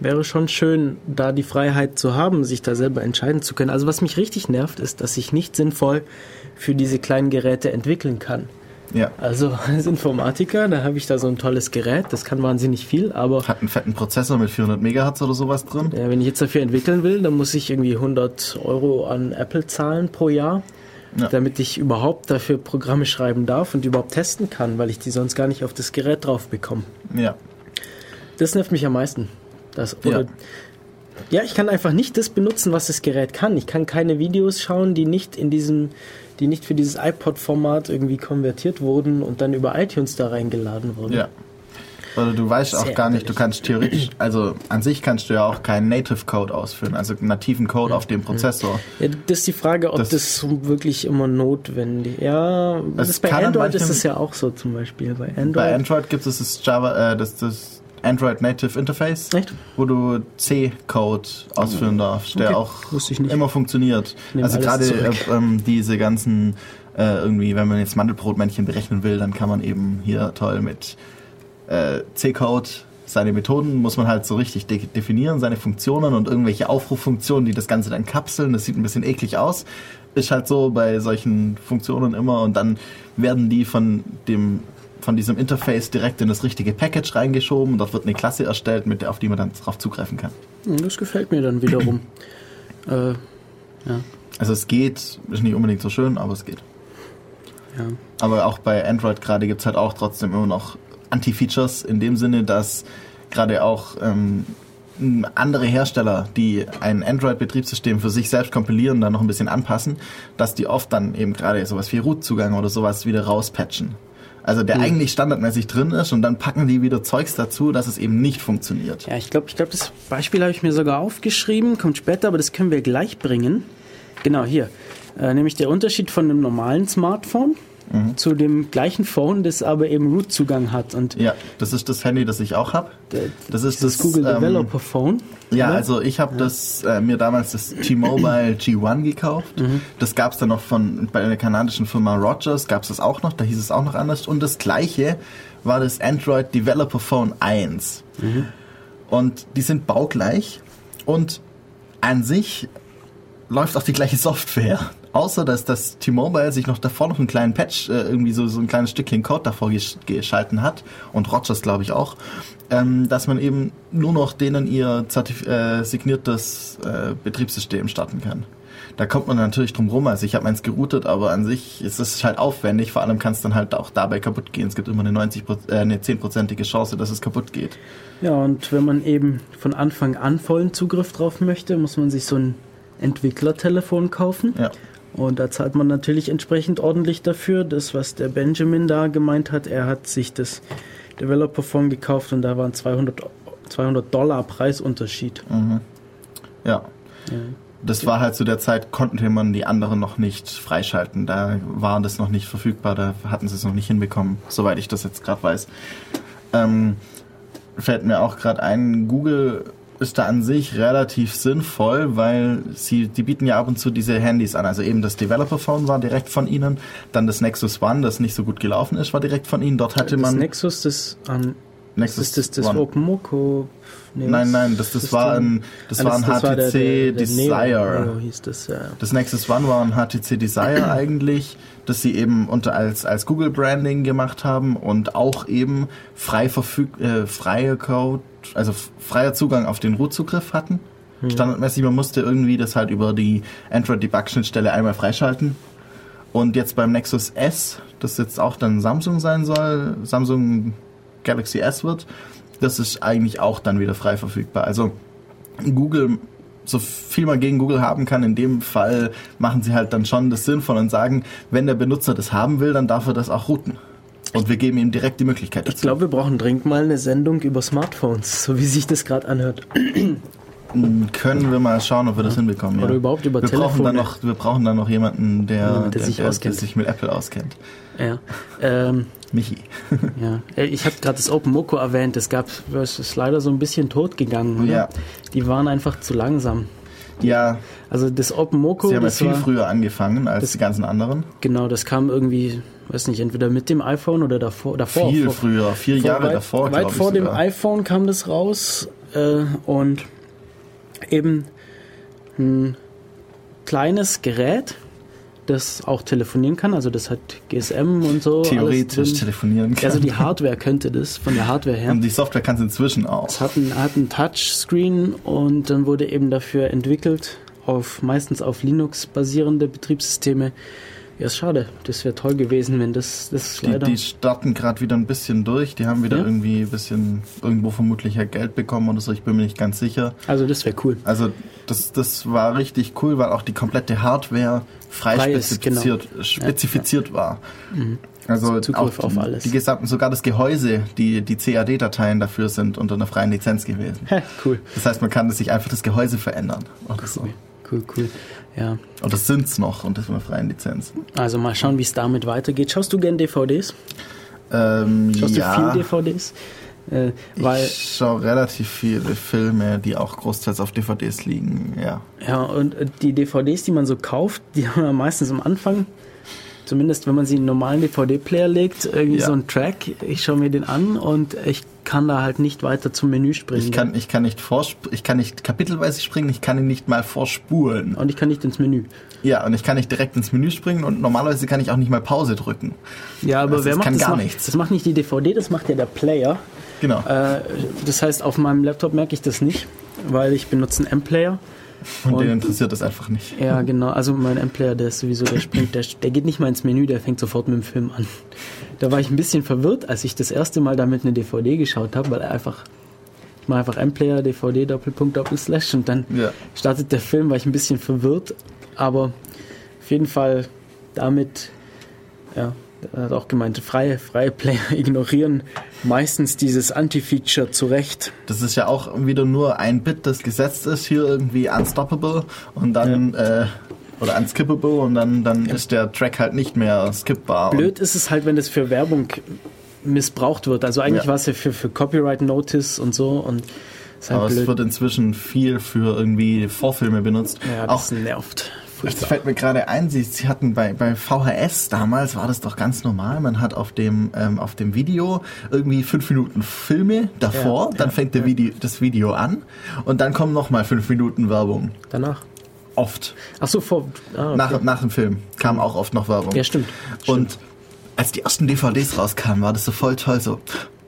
wäre schon schön, da die Freiheit zu haben, sich da selber entscheiden zu können. Also was mich richtig nervt, ist, dass ich nicht sinnvoll für diese kleinen Geräte entwickeln kann. Ja. Also als Informatiker, da habe ich da so ein tolles Gerät, das kann wahnsinnig viel, aber Hat einen fetten Prozessor mit 400 Megahertz oder sowas drin. ja, wenn ich jetzt dafür entwickeln will, dann muss ich irgendwie 100 Euro an Apple zahlen pro Jahr, Ja. damit ich überhaupt dafür Programme schreiben darf und überhaupt testen kann, weil ich die sonst gar nicht auf das Gerät drauf bekomme. Ja. Das nervt mich am meisten. Das, oder, Ja. ja. ich kann einfach nicht das benutzen, was das Gerät kann. Ich kann keine Videos schauen, die nicht in diesem, die nicht für dieses iPod-Format irgendwie konvertiert wurden und dann über iTunes da reingeladen wurden. Ja. Oder du weißt auch Sehr gar nicht, du kannst theoretisch, also an sich kannst du ja auch keinen Native Code ausführen, also nativen Code auf dem Prozessor. Ja, das ist die Frage, ob Das- das, wirklich immer notwendig Ja, das bei Android ist manchen- es ja auch so zum Beispiel. Bei Android. Bei Android gibt es das Java, äh, das, das Android Native Interface, Echt? wo du C-Code ausführen darfst, der Okay, auch immer funktioniert. Also gerade äh, ähm, diese ganzen, äh, irgendwie, wenn man jetzt Mandelbrotmännchen berechnen will, dann kann man eben hier toll mit äh, C-Code seine Methoden muss man halt so richtig de definieren, seine Funktionen und irgendwelche Aufruffunktionen, die das Ganze dann kapseln. Das sieht ein bisschen eklig aus. Ist halt so bei solchen Funktionen immer und dann werden die von dem von diesem Interface direkt in das richtige Package reingeschoben. Dort wird eine Klasse erstellt, mit der, auf die man dann drauf zugreifen kann. Hm, Das gefällt mir dann wiederum. äh, ja, Also es geht, ist nicht unbedingt so schön, aber es geht. ja. Aber auch bei Android gerade gibt es halt auch trotzdem immer noch Anti-Features in dem Sinne, dass gerade auch ähm, andere Hersteller, die ein Android-Betriebssystem für sich selbst kompilieren, dann noch ein bisschen anpassen, dass die oft dann eben gerade sowas wie Root-Zugang oder sowas wieder rauspatchen. Also der eigentlich standardmäßig drin ist und dann packen die wieder Zeugs dazu, dass es eben nicht funktioniert. Ja, ich glaube, ich glaub, das Beispiel habe ich mir sogar aufgeschrieben, kommt später, aber das können wir gleich bringen. Genau, hier. Äh, nämlich der Unterschied von einem normalen Smartphone zu dem gleichen Phone, das aber eben Root-Zugang hat. Und Ja, das ist das Handy, das ich auch habe. Das ist das das Google ähm, Developer Phone. Ja, oder? also ich habe das äh, mir damals das T-Mobile G1 gekauft. Das gab es dann noch von bei der kanadischen Firma Rogers gab es das auch noch. Da hieß es auch noch anders. Und das gleiche war das Android Developer Phone 1. Und die sind baugleich und an sich läuft auch die gleiche Software. Außer, dass das T-Mobile sich noch davor noch einen kleinen Patch, äh, irgendwie so, so ein kleines Stückchen Code davor gesch geschalten hat. Und Rogers, glaube ich, auch. Ähm, dass man eben nur noch denen ihr zertif äh, signiertes äh, Betriebssystem starten kann. Da kommt man natürlich drum rum. Also ich habe meins geroutet, aber an sich ist es halt aufwendig. Vor allem kann es dann halt auch dabei kaputt gehen. Es gibt immer eine 90 äh, eine 10-prozentige Chance, dass es kaputt geht. Ja, und wenn man eben von Anfang an vollen Zugriff drauf möchte, muss man sich so ein Entwicklertelefon kaufen. Ja. Und da zahlt man natürlich entsprechend ordentlich dafür. Das, was der Benjamin da gemeint hat, er hat sich das Developer Phone gekauft und da waren 200, 200 Dollar Preisunterschied. Ja. Das war halt zu der Zeit, konnte man die anderen noch nicht freischalten. Da war das noch nicht verfügbar, da hatten sie es noch nicht hinbekommen, soweit ich das jetzt gerade weiß. Ähm, fällt mir auch gerade ein, Google ist da an sich relativ sinnvoll, weil sie, die bieten ja ab und zu diese Handys an. Also eben das Developer Phone war direkt von ihnen, dann das Nexus One, das nicht so gut gelaufen ist, war direkt von ihnen. Dort hatte Das man Nexus, das, ähm, Nexus das, das, das One. OpenMoko. Nee, Nein, nein, das, das war ein, das war ein HTC der- der- der Desire. Neo, hieß das, ja. Das Nexus One war ein HTC Desire eigentlich, das sie eben unter als, als Google Branding gemacht haben und auch eben frei verfüg äh, freie Code, also freier Zugang auf den Root-Zugriff hatten. Standardmäßig, man musste irgendwie das halt über die Android Debug Schnittstelle einmal freischalten. Und jetzt beim Nexus S, das jetzt auch dann Samsung sein soll, Samsung Galaxy S wird, das ist eigentlich auch dann wieder frei verfügbar. Also Google, so viel man gegen Google haben kann, in dem Fall machen sie halt dann schon das sinnvoll und sagen, wenn der Benutzer das haben will, dann darf er das auch routen. Und wir geben ihm direkt die Möglichkeit dazu. Ich glaube, wir brauchen dringend mal eine Sendung über Smartphones, so wie sich das gerade anhört. Können wir mal schauen, ob wir das hinbekommen. Oder ja. überhaupt über wir brauchen dann Telefone. noch, Wir brauchen dann noch jemanden, der, Ja, der der, sich der, sich mit Apple auskennt. Ja. Ähm, Michi. ja. Ich habe gerade das OpenMoko erwähnt. Es gab, es ist leider so ein bisschen tot gegangen. Oder? Ja. Die waren einfach zu langsam. Ja, Also das OpenMoko, sie haben ja viel war, früher angefangen als das- die ganzen anderen. genau, das kam irgendwie, weiß nicht, entweder mit dem iPhone oder davor. davor Viel vor, früher, vier vor Jahre weit, davor, Weit vor dem sogar. iPhone kam das raus äh, und eben ein kleines Gerät, das auch telefonieren kann. Also das hat GSM und so. Theoretisch telefonieren kann. Also die Hardware könnte das, von der Hardware her. Und die Software kann es inzwischen auch. Es hat einen, hat einen Touchscreen und dann wurde eben dafür entwickelt, auf meistens auf Linux basierende Betriebssysteme. Ja, ist schade. Das wäre toll gewesen, wenn das, das Die, leider. die starten gerade wieder ein bisschen durch. Die haben wieder Ja? irgendwie ein bisschen irgendwo vermutlich ja Geld bekommen oder so. Ich bin mir nicht ganz sicher. also das wäre cool. Also das, das war richtig cool, weil auch die komplette Hardware frei, Frei ist, spezifiziert, genau. spezifiziert war. Also Zugriff auch auf alles. Die gesamten, sogar das Gehäuse, die, die CAD-Dateien dafür sind unter einer freien Lizenz gewesen. Cool. Das heißt, man kann sich einfach das Gehäuse verändern. Oder so. Cool, cool. Ja, Und das sind's noch und das ist mit einer freien Lizenz. also mal schauen, wie es damit weitergeht. Schaust du gern DVDs? Ähm, Schaust ja, du viel DVDs? Äh, ich schaue relativ viele Filme, die auch großteils auf DVDs liegen, ja. ja, und äh, die DVDs, die man so kauft, die haben ja meistens am Anfang, zumindest wenn man sie in einen normalen DVD-Player legt, irgendwie Ja. so einen Track. Ich schaue mir den an und ich kann da halt nicht weiter zum Menü springen. Ich kann, ich kann nicht ich kann nicht kapitelweise springen, ich kann ihn nicht mal vorspulen. und ich kann nicht ins Menü. Ja, und ich kann nicht direkt ins Menü springen und normalerweise kann ich auch nicht mal Pause drücken. Ja, aber Also wer das macht kann das? gar macht, nichts. Das macht nicht die DVD, das macht ja der Player. Genau. Äh, das heißt, auf meinem Laptop merke ich das nicht, weil ich benutze einen M-Player. Und den und- interessiert das einfach nicht. Ja, genau. Also mein M-Player, der ist sowieso, der springt, der, der geht nicht mal ins Menü, der fängt sofort mit dem Film an. Da war ich ein bisschen verwirrt, als ich das erste Mal damit eine DVD geschaut habe, weil er einfach, ich mache einfach M-Player, DVD, Doppelpunkt, Doppelslash und dann Ja. startet der Film, war ich ein bisschen verwirrt, aber auf jeden Fall damit, ja, er hat auch gemeint, freie, freie Player ignorieren meistens dieses Anti-Feature zurecht. Das ist ja auch wieder nur ein Bit, das gesetzt ist, hier irgendwie unstoppable und dann, äh, oder unskippable und dann, dann ist der Track halt nicht mehr skippbar. Blöd ist es halt, wenn das für Werbung missbraucht wird. Also eigentlich Ja. war es ja für, für Copyright Notice und so und halt Aber es blöd. wird inzwischen viel für irgendwie Vorfilme benutzt. ja, auch das nervt. Das Furchtbar. fällt mir gerade ein, sie, sie hatten bei, bei VHS damals war das doch ganz normal. Man hat auf dem, ähm, auf dem Video irgendwie fünf Minuten Filme davor, Ja, dann ja, fängt der Video, das Video an und dann kommen nochmal fünf Minuten Werbung. Danach. Oft. Ach so, vor. Ah, okay. Nach, nach dem Film kam auch oft noch Werbung. Ja, stimmt. Und als die ersten DVDs rauskamen, war das so voll toll, so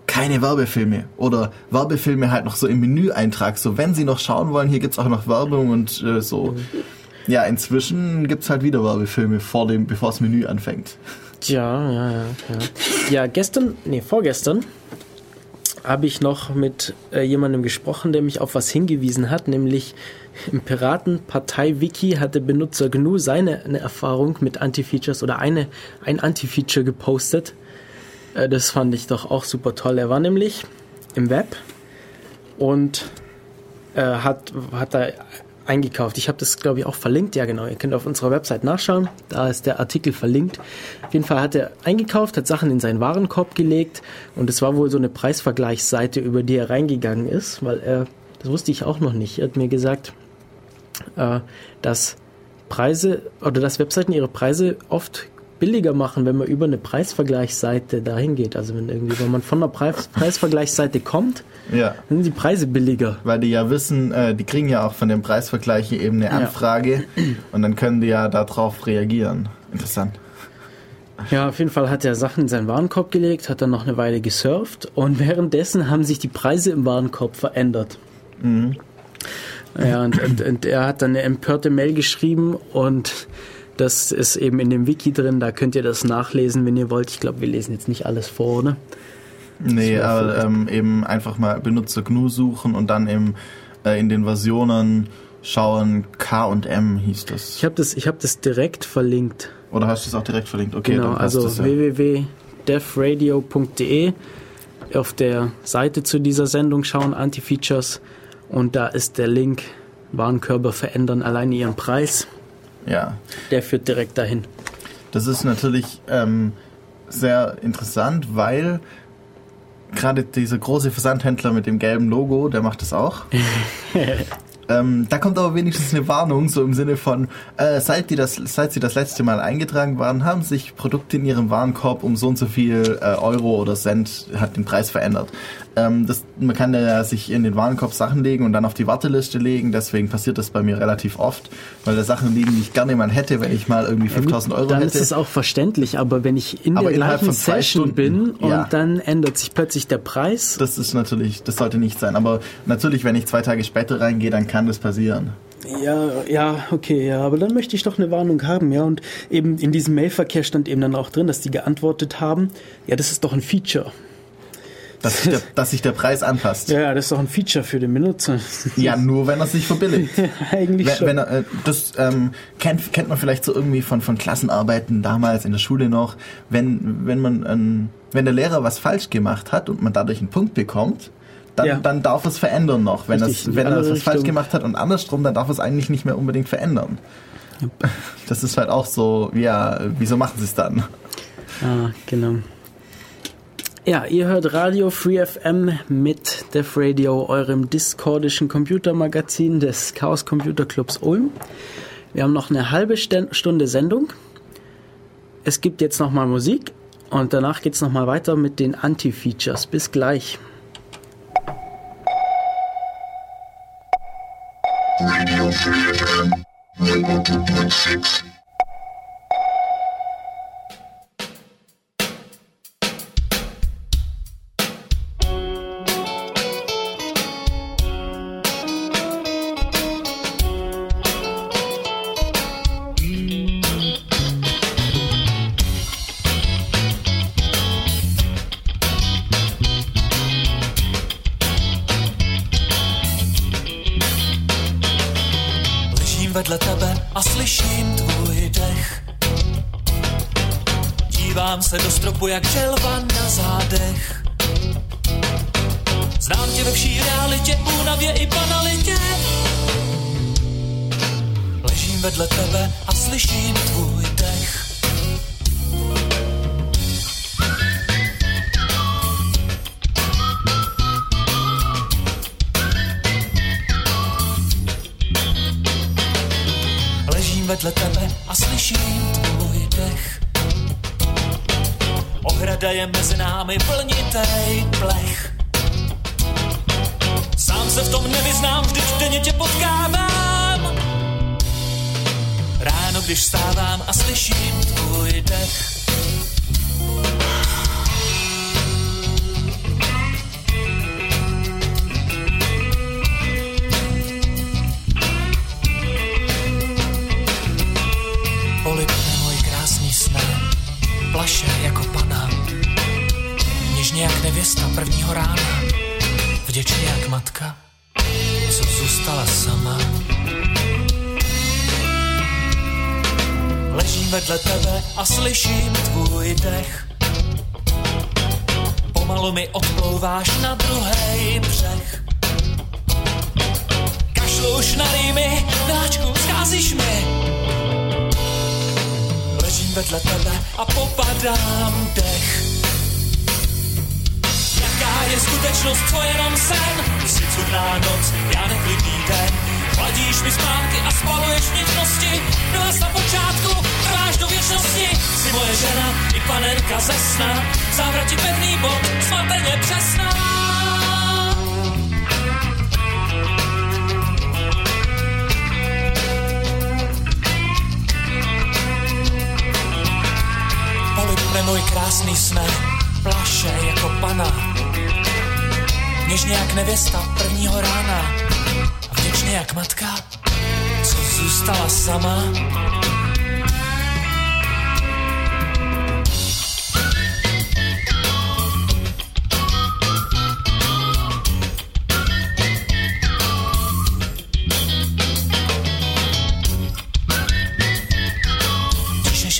keine Werbefilme oder Werbefilme halt noch so im Menüeintrag, so wenn Sie noch schauen wollen, hier gibt's auch noch Werbung und äh, so. Ja, inzwischen gibt's halt wieder Werbefilme vor dem, bevor das Menü anfängt. Ja, ja, ja, ja. Ja, gestern, nee, vorgestern habe ich noch mit äh, jemandem gesprochen, der mich auf was hingewiesen hat, nämlich im Piratenpartei-Wiki hatte Benutzer GNU seine eine Erfahrung mit Anti-Features oder eine, ein Anti-Feature gepostet. Äh, das fand ich doch auch super toll. Er war nämlich im Web und äh, hat, hat da eingekauft. Ich habe das, glaube ich, auch verlinkt. Ja, genau. Ihr könnt auf unserer Website nachschauen. Da ist der Artikel verlinkt. Auf jeden Fall hat er eingekauft, hat Sachen in seinen Warenkorb gelegt und es war wohl so eine Preisvergleichsseite, über die er reingegangen ist, weil er, das wusste ich auch noch nicht, er hat mir gesagt, äh, dass Preise oder dass Webseiten ihre Preise oft billiger machen, wenn man über eine Preisvergleichsseite dahin geht. Also wenn irgendwie, wenn man von einer Preis Preisvergleichsseite kommt, Ja. dann sind die Preise billiger. Weil die ja wissen, äh, die kriegen ja auch von dem Preisvergleich eben eine Anfrage und dann können die ja darauf reagieren. Interessant. Ja, auf jeden Fall hat er Sachen in seinen Warenkorb gelegt, hat dann noch eine Weile gesurft und währenddessen haben sich die Preise im Warenkorb verändert. Ja, und, und, und er hat dann eine empörte Mail geschrieben und das ist eben in dem Wiki drin, da könnt ihr das nachlesen, wenn ihr wollt. Ich glaube, wir lesen jetzt nicht alles vor, oder? Nee, aber ähm, eben einfach mal Benutzer GNU suchen und dann eben äh, in den Versionen schauen, K und M hieß das. Ich habe das, ich hab das direkt verlinkt. Oder hast du es auch direkt verlinkt? Okay, genau, dann passt also das ja. www.defradio.de auf der Seite zu dieser Sendung schauen, Anti-Features und da ist der Link, Warenkörbe verändern alleine ihren Preis. Ja, Der führt direkt dahin. das ist natürlich ähm, sehr interessant, weil gerade dieser große Versandhändler mit dem gelben Logo, der macht das auch. ähm, da kommt aber wenigstens eine Warnung, so im Sinne von, äh, seit, die das, seit sie das letzte Mal eingetragen waren, haben sich Produkte in ihrem Warenkorb um so und so viel äh, Euro oder Cent, hat den Preis verändert. Ähm, das, man kann ja sich in den Warenkorb Sachen legen und dann auf die Warteliste legen, deswegen passiert das bei mir relativ oft, weil da Sachen liegen, die ich gerne mal hätte, wenn ich mal irgendwie 5000 Euro dann hätte. ist es auch verständlich, aber wenn ich in Aber der innerhalb gleichen von zwei Session Stunden, bin und ja. dann ändert sich plötzlich der Preis, Das ist natürlich, das sollte nicht sein. Aber natürlich, wenn ich zwei Tage später reingehe, dann kann das passieren. Ja, ja, okay, ja, aber dann möchte ich doch eine Warnung haben, ja. Und eben in diesem Mailverkehr stand eben dann auch drin, dass die geantwortet haben, ja, das ist doch ein Feature. Dass sich der, dass sich der Preis anpasst. Ja, das ist doch ein Feature für den Benutzer. Ja, nur wenn er sich verbilligt. Eigentlich wenn, schon. wenn er, äh, das ähm, kennt, kennt man vielleicht so irgendwie von, von Klassenarbeiten damals in der Schule noch, wenn, wenn man ähm, wenn der Lehrer was falsch gemacht hat und man dadurch einen Punkt bekommt, dann, Ja. dann darf es verändern noch. Wenn, Richtig, die wenn er was falsch Richtung. gemacht hat und andersrum, dann darf es eigentlich nicht mehr unbedingt verändern. Das ist halt auch so, ja, wieso machen sie es dann? Ah, genau. Ja, ihr hört Radio Free FM mit Def Radio, eurem discordischen Computermagazin des Chaos Computer Clubs Ulm. Wir haben noch eine halbe Stunde Sendung. Es gibt jetzt nochmal Musik und danach geht's noch nochmal weiter mit den Anti-Features. Bis gleich. Radio Free FM 100.6. bo jak żel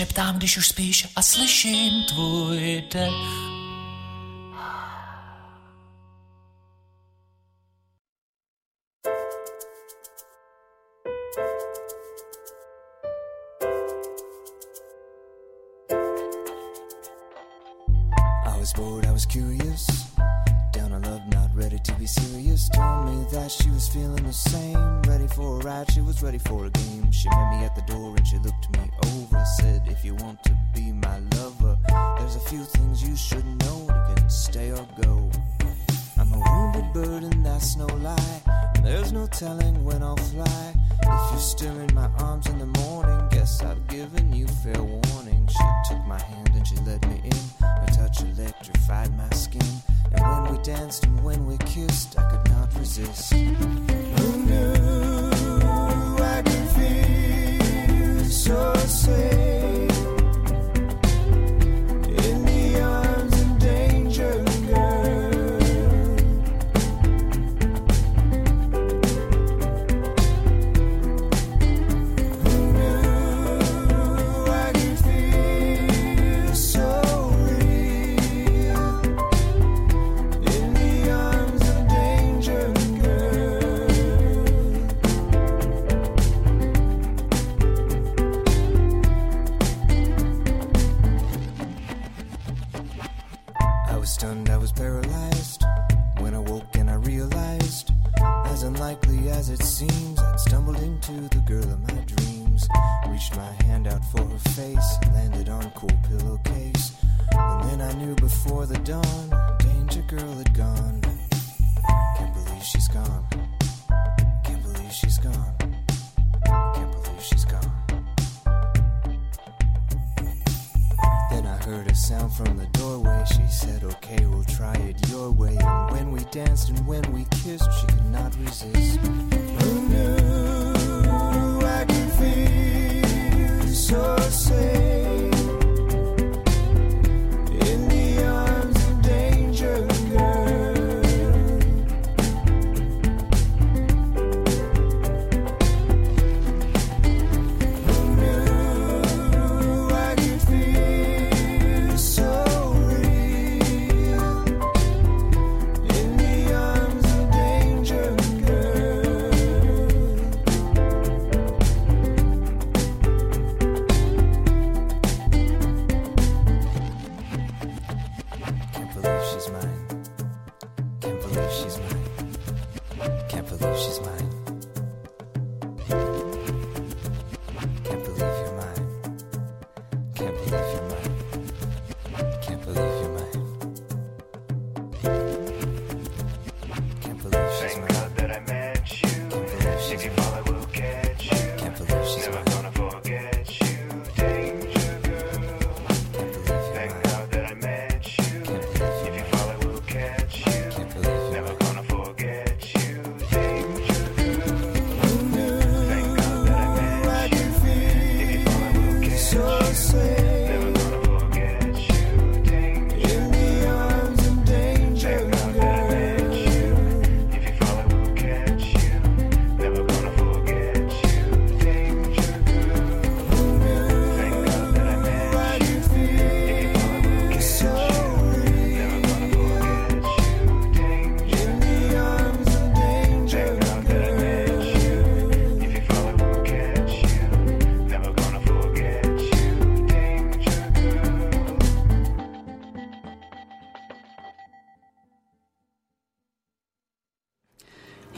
šeptám, když už spíš a slyším tvůj dech. Ride, she was ready for a game. She met me at the door and she looked me over. Said, If you want to be my lover, there's a few things you should know. You can stay or go. I'm a wounded bird and that's no lie. There's no telling when I'll fly. If you're still in my arms in the morning, guess I've given you fair warning. She took my hand and she led me in. Her touch electrified my skin. And when we danced and when we kissed, I could not resist. Who knew I could feel so safe it seems, I'd stumbled into the girl of my dreams. Reached my hand out for her face, landed on cool pillowcase. And then I knew before the dawn, danger girl had gone. Can't believe she's gone. Can't believe she's gone. Sound from the doorway. She said, Okay, we'll try it your way. And when we danced and when we kissed, she could not resist. Who knew I could feel so safe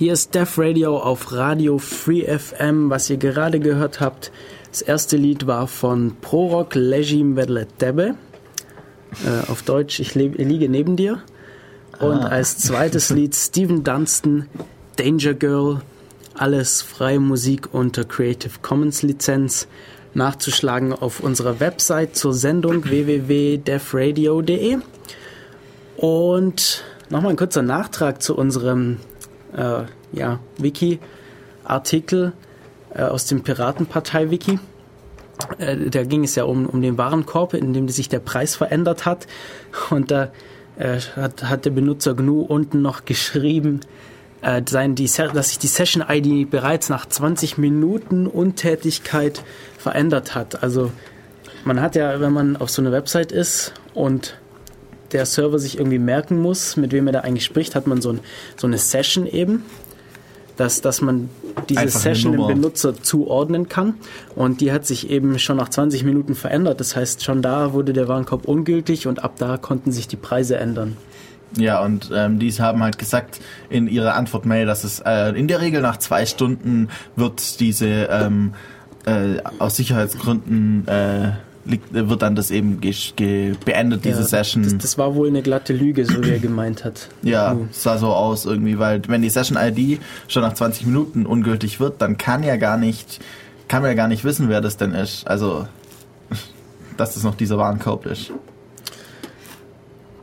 Hier ist Def Radio auf Radio Free FM, was ihr gerade gehört habt. Das erste Lied war von Prorock Legim Vedle Tebe. Äh, auf Deutsch, ich liege neben dir. Und als zweites Lied Stephen Dunstan, Danger Girl. Alles freie Musik unter Creative Commons Lizenz. Nachzuschlagen auf unserer Website zur Sendung www.defradio.de. Und nochmal ein kurzer Nachtrag zu unserem äh, ja, Wiki-Artikel äh, aus dem Piratenpartei-Wiki. Äh, da ging es ja um, um den Warenkorb, in dem sich der Preis verändert hat. Und da äh, hat, hat der Benutzer GNU unten noch geschrieben, äh, sein, die, dass sich die Session-ID bereits nach 20 Minuten Untätigkeit verändert hat. Also man hat ja, wenn man auf so einer Website ist und der Server sich irgendwie merken muss, mit wem er da eigentlich spricht, hat man so, ein, so eine Session eben, dass, dass man diese Einfach Session dem. Benutzer zuordnen kann. Und die hat sich eben schon nach 20 Minuten verändert. Das heißt, schon da wurde der Warenkorb ungültig und ab da konnten sich die Preise ändern. Ja, und ähm, die haben halt gesagt in ihrer Antwortmail, dass es äh, in der Regel nach zwei Stunden wird diese ähm, äh, aus Sicherheitsgründen äh, liegt, wird dann das eben beendet, diese Ja, Session. Das, das war wohl eine glatte Lüge, so wie er gemeint hat. ja, Uh. sah so aus irgendwie, weil wenn die Session-ID schon nach 20 Minuten ungültig wird, dann kann ja gar nicht, kann man ja gar nicht wissen, wer das denn ist. Also, dass das noch dieser Warenkorb ist.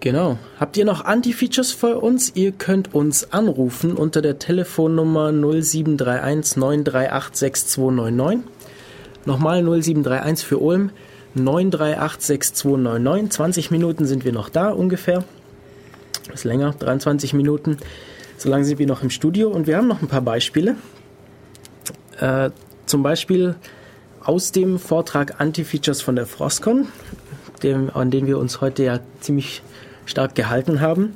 Genau. Habt ihr noch Anti-Features für uns? Ihr könnt uns anrufen unter der Telefonnummer 0731 938 6299. Nochmal 0731 für Ulm 938 6299. 20 Minuten sind wir noch da ungefähr. Ist länger, 23 Minuten. So lange sind wir noch im Studio und wir haben noch ein paar Beispiele. Äh, zum Beispiel aus dem Vortrag Anti-Features von der Frostcon, dem, an den wir uns heute ja ziemlich stark gehalten haben,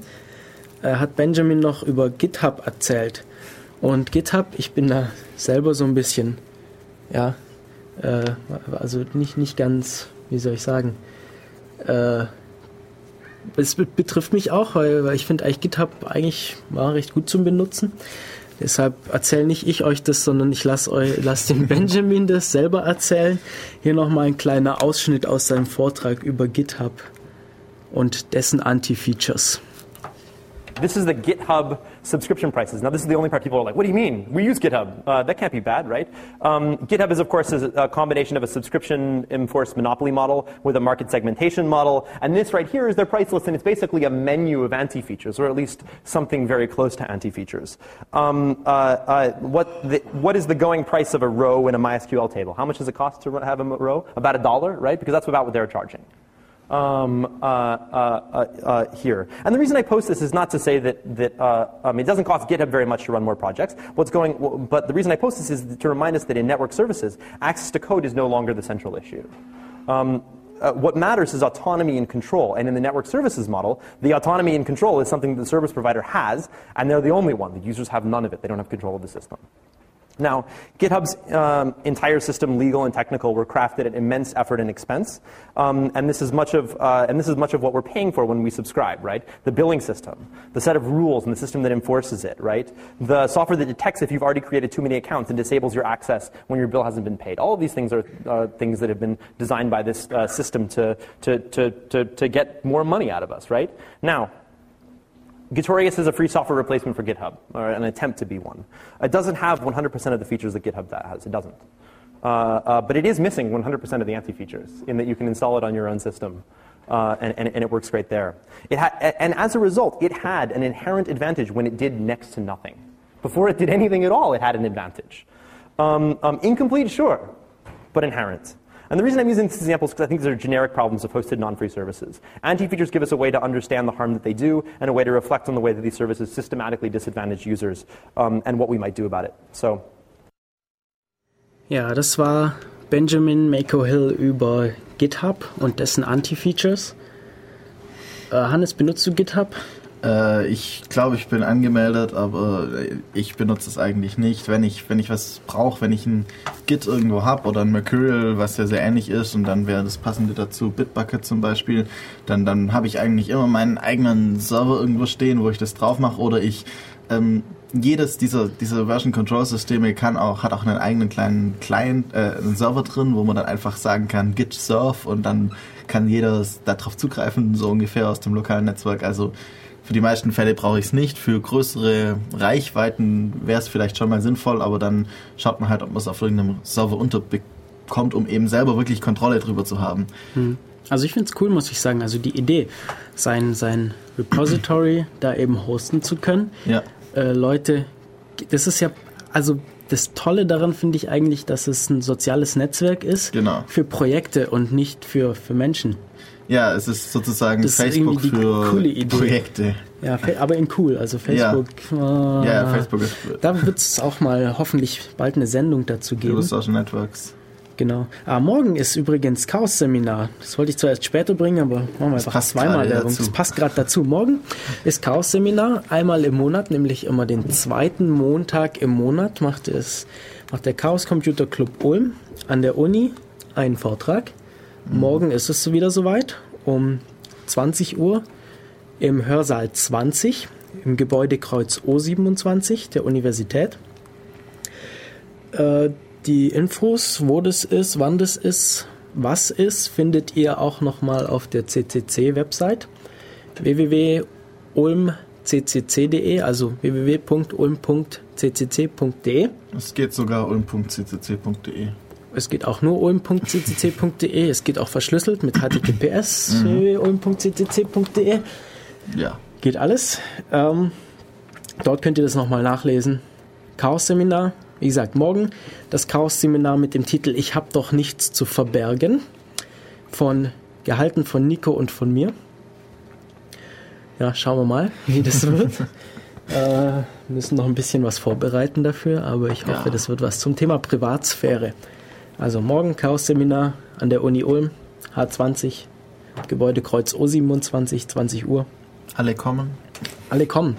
äh, hat Benjamin noch über GitHub erzählt. Und GitHub, ich bin da selber so ein bisschen, ja, äh, also nicht, nicht ganz, wie soll ich sagen, äh, es be- betrifft mich auch, weil, weil ich finde eigentlich GitHub eigentlich war recht gut zum Benutzen. Deshalb erzähle nicht ich euch das, sondern ich lasse lass den Benjamin das selber erzählen. Hier nochmal ein kleiner Ausschnitt aus seinem Vortrag über GitHub und dessen Anti-Features. This is the GitHub subscription prices. Now, this is the only part people are like, what do you mean? We use GitHub. Uh, that can't be bad, right? Um, GitHub is, of course, is a combination of a subscription enforced monopoly model with a market segmentation model. And this right here is their price list, and it's basically a menu of anti features, or at least something very close to anti features. Um, uh, uh, what, what is the going price of a row in a MySQL table? How much does it cost to have a row? About a dollar, right? Because that's about what they're charging um, uh, uh, uh, uh, here. And the reason I post this is not to say that, that uh, um, it doesn't cost GitHub very much to run more projects. What's going, but the reason I post this is to remind us that in network services, access to code is no longer the central issue. Um, uh, what matters is autonomy and control. And in the network services model, the autonomy and control is something that the service provider has, and they're the only one. The users have none of it. They don't have control of the system. Now, GitHub's um, entire system, legal and technical, were crafted at immense effort and expense, um, and this is much of uh, and this is much of what we're paying for when we subscribe, right? The billing system, the set of rules, and the system that enforces it, right? The software that detects if you've already created too many accounts and disables your access when your bill hasn't been paid. All of these things are uh, things that have been designed by this uh, system to, to, to, to, to get more money out of us, right? Now, Gitorius is a free software replacement for GitHub, or an attempt to be one. It doesn't have 100% of the features that GitHub has. It doesn't. Uh, uh, but it is missing 100% of the anti-features in that you can install it on your own system. Uh, and, and, and it works great there. It ha- and as a result, it had an inherent advantage when it did next to nothing. Before it did anything at all, it had an advantage. Um, um, incomplete, sure, but inherent. And the reason I'm using this example is because I think these are generic problems of hosted non-free services. Anti-features give us a way to understand the harm that they do and a way to reflect on the way that these services systematically disadvantage users um, and what we might do about it. So Ja, das war Benjamin Mako-Hill über GitHub und dessen Anti-Features. Äh, Hannes, benutzt du GitHub? Äh, ich glaube, ich bin angemeldet, aber ich benutze es eigentlich nicht. Wenn ich, wenn ich was brauche, wenn ich ein Git irgendwo habe oder ein Mercurial, was ja sehr ähnlich ist und dann wäre das passende dazu Bitbucket zum Beispiel, dann, dann habe ich eigentlich immer meinen eigenen Server irgendwo stehen, wo ich das drauf mache oder ich ähm, jedes dieser, dieser Version Control Systeme kann auch, hat auch einen eigenen kleinen Client, äh, einen Server drin, wo man dann einfach sagen kann git serve und dann kann jeder darauf zugreifen, so ungefähr aus dem lokalen Netzwerk. Also für die meisten Fälle brauche ich es nicht. Für größere Reichweiten wäre es vielleicht schon mal sinnvoll, aber dann schaut man halt, ob man es auf irgendeinem Server unterbekommt, um eben selber wirklich Kontrolle drüber zu haben. Also ich finde es cool, muss ich sagen. Also die Idee, sein, sein Repository da eben hosten zu können. Ja. Äh, Leute, das ist ja, also das Tolle daran finde ich eigentlich, dass es ein soziales Netzwerk ist Genau. für Projekte und nicht für, für Menschen. Ja, es ist sozusagen Das ist Facebook die für. Projekte. Ja, aber in cool. Also Facebook. äh, Ja, Facebook ist Da wird es auch mal hoffentlich bald eine Sendung dazu über geben. Social Networks. Genau. Ah, morgen ist übrigens Chaos-Seminar. Das wollte ich zwar erst später bringen, aber machen wir einfach passt zweimal Werbung. dazu. Das passt gerade dazu. Morgen ist Chaos-Seminar, einmal im Monat, nämlich immer den zweiten Montag im Monat macht es macht der Chaos Computer Club Ulm an der Uni einen Vortrag. Morgen ist es wieder soweit um 20 Uhr im Hörsaal 20 im Gebäudekreuz O27 der Universität. Äh, die Infos, wo das ist, wann das ist, was ist, findet ihr auch nochmal auf der CCC-Website www.ulmccc.de, also www.ulm.ccc.de. Es geht sogar ulm.ccc.de. Es geht auch nur ulm.ccc.de, es geht auch verschlüsselt mit https www.ulm.ccc.de. Ja. Geht alles. Ähm, dort könnt ihr das nochmal nachlesen. Chaos-Seminar, wie gesagt, morgen das Chaos-Seminar mit dem Titel Ich hab doch nichts zu verbergen. Von, gehalten von Nico und von mir. Ja, schauen wir mal, wie das wird. äh, müssen noch ein bisschen was vorbereiten dafür, aber ich hoffe, Ja. das wird was zum Thema Privatsphäre. Also morgen Chaos-Seminar an der Uni Ulm, H20, Gebäudekreuz O27, 20 Uhr. Alle kommen. Alle kommen.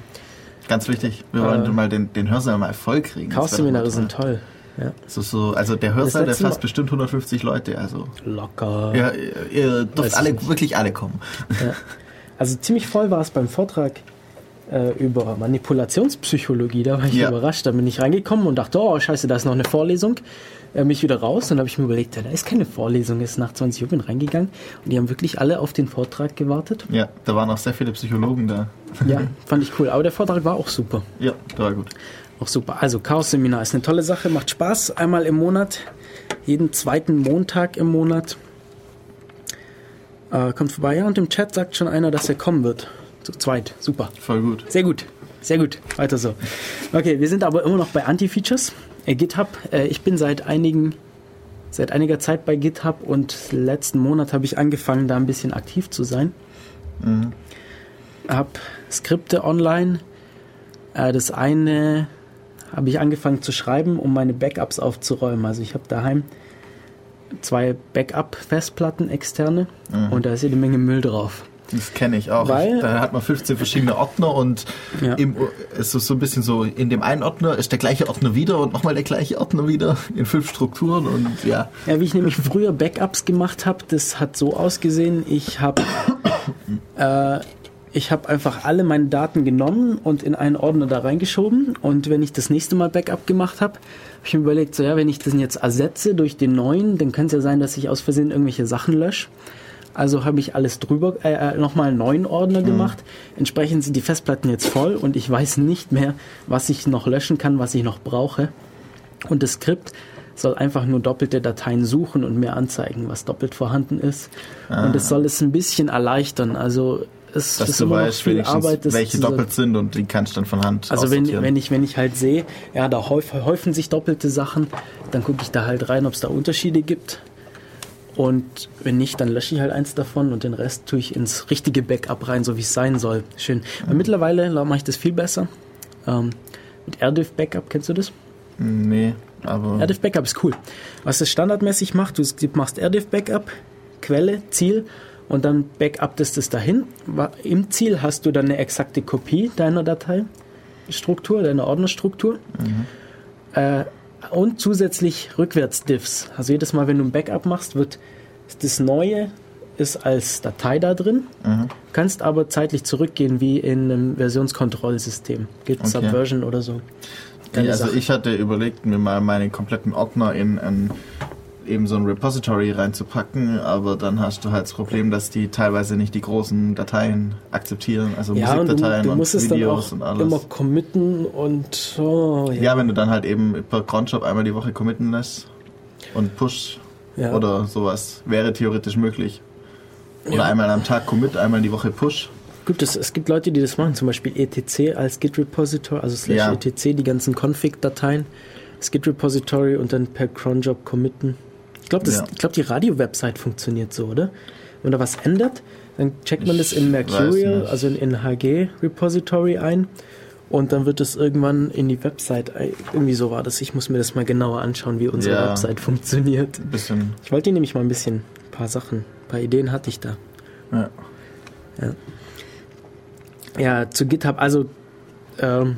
Ganz wichtig, wir wollen mal den, den Hörsaal mal voll kriegen. Chaos-Seminare sind toll. Ja. So, so, also der Hörsaal, der fasst bestimmt 150 Leute. Also Locker. ja, ihr, ihr dürft alle, nicht. wirklich alle kommen. Also ziemlich voll war es beim Vortrag äh, über Manipulationspsychologie. Da war ich Ja. überrascht. Da bin ich reingekommen und dachte, oh scheiße, da ist noch eine Vorlesung. Äh, mich wieder raus und habe ich mir überlegt, ja, da ist keine Vorlesung, ist nach 20 Uhr bin reingegangen und die haben wirklich alle auf den Vortrag gewartet. Ja, da waren auch sehr viele Psychologen da. Ja, fand ich cool. Aber der Vortrag war auch super. Ja, der war gut. Auch super. Also Chaos-Seminar ist eine tolle Sache, macht Spaß. Einmal im Monat, jeden zweiten Montag im Monat. Äh, kommt vorbei. Ja, und im Chat sagt schon einer, dass er kommen wird. Zu zweit. Super. Voll gut. Sehr gut. Sehr gut. Weiter so. Okay, wir sind aber immer noch bei Anti-Features. Äh, GitHub. Äh, ich bin seit einigen seit einiger Zeit bei GitHub und letzten Monat habe ich angefangen, da ein bisschen aktiv zu sein. Hab Skripte online. Äh, das eine habe ich angefangen zu schreiben, um meine Backups aufzuräumen. Also ich habe daheim zwei Backup-Festplatten externe und da ist jede Menge Müll drauf. Das kenne ich auch. Weil- da hat man 15 verschiedene Ordner und Ja. im, es ist so ein bisschen so, in dem einen Ordner ist der gleiche Ordner wieder und nochmal der gleiche Ordner wieder in fünf Strukturen und ja. Ja, wie ich nämlich früher Backups gemacht habe, das hat so ausgesehen, ich habe äh, ich habe einfach alle meine Daten genommen und in einen Ordner da reingeschoben und wenn ich das nächste Mal Backup gemacht habe, habe ich mir überlegt, so ja, wenn ich das jetzt ersetze durch den neuen, dann kann es ja sein, dass ich aus Versehen irgendwelche Sachen lösche. Also habe ich alles drüber, äh, äh, nochmal einen neuen Ordner gemacht. Entsprechend sind die Festplatten jetzt voll und ich weiß nicht mehr, was ich noch löschen kann, was ich noch brauche. Und das Skript soll einfach nur doppelte Dateien suchen und mir anzeigen, was doppelt vorhanden ist. Und es soll es ein bisschen erleichtern. Also es Dass ist du immer weißt, viel Arbeit. welche doppelt sind und die kannst du dann von Hand Also wenn, wenn, ich, wenn ich halt sehe, ja, da häuf, häufen sich doppelte Sachen, dann gucke ich da halt rein, ob es da Unterschiede gibt. Und wenn nicht, dann lösche ich halt eins davon und den Rest tue ich ins richtige Backup rein, so wie es sein soll. Schön. Weil mittlerweile mache ich das viel besser. Ähm, mit RDIF Backup, kennst du das? Nee, aber RDIF Backup ist cool. Was es standardmäßig macht, du machst RDIF Backup, Quelle, Ziel und dann backup das das dahin. Im Ziel hast du dann eine exakte Kopie deiner Dateistruktur, deiner Ordnerstruktur. Äh, und zusätzlich Rückwärts-Diffs. Also jedes Mal, wenn du ein Backup machst, wird das Neue ist als Datei da drin, kannst aber zeitlich zurückgehen wie in einem Versionskontrollsystem. Git Okay. Subversion oder so. Ja, also Sache. ich hatte überlegt, mir mal meine kompletten Ordner in ein, eben so ein Repository reinzupacken, aber dann hast du halt das Problem, dass die teilweise nicht die großen Dateien akzeptieren, also Ja, und du, Musikdateien du und, musst es dann Videos und alles. immer committen und oh, ja. ja, wenn du dann halt eben per Cronjob einmal die Woche committen lässt und Push Ja. oder sowas, wäre theoretisch möglich. Oder Ja. einmal am Tag Commit, einmal die Woche Push. Gibt es, es gibt Leute, die das machen, zum Beispiel etc als Git Repository, also slash etc, die ganzen Config-Dateien, das Git Repository und dann per cronjob committen. Ich glaube, Ja. ich glaube, die Radio-Website funktioniert so, oder? Wenn da was ändert, dann checkt man Ich das in Mercurial, also in, in HG Repository ein und dann wird es irgendwann in die Website, ein- irgendwie so war das. Ich muss mir das mal genauer anschauen, wie unsere Ja. Website funktioniert. Bisschen, Ich wollte nämlich mal ein bisschen, ein paar Sachen, ein paar Ideen hatte ich da. ja. Ja, zu GitHub, also ähm,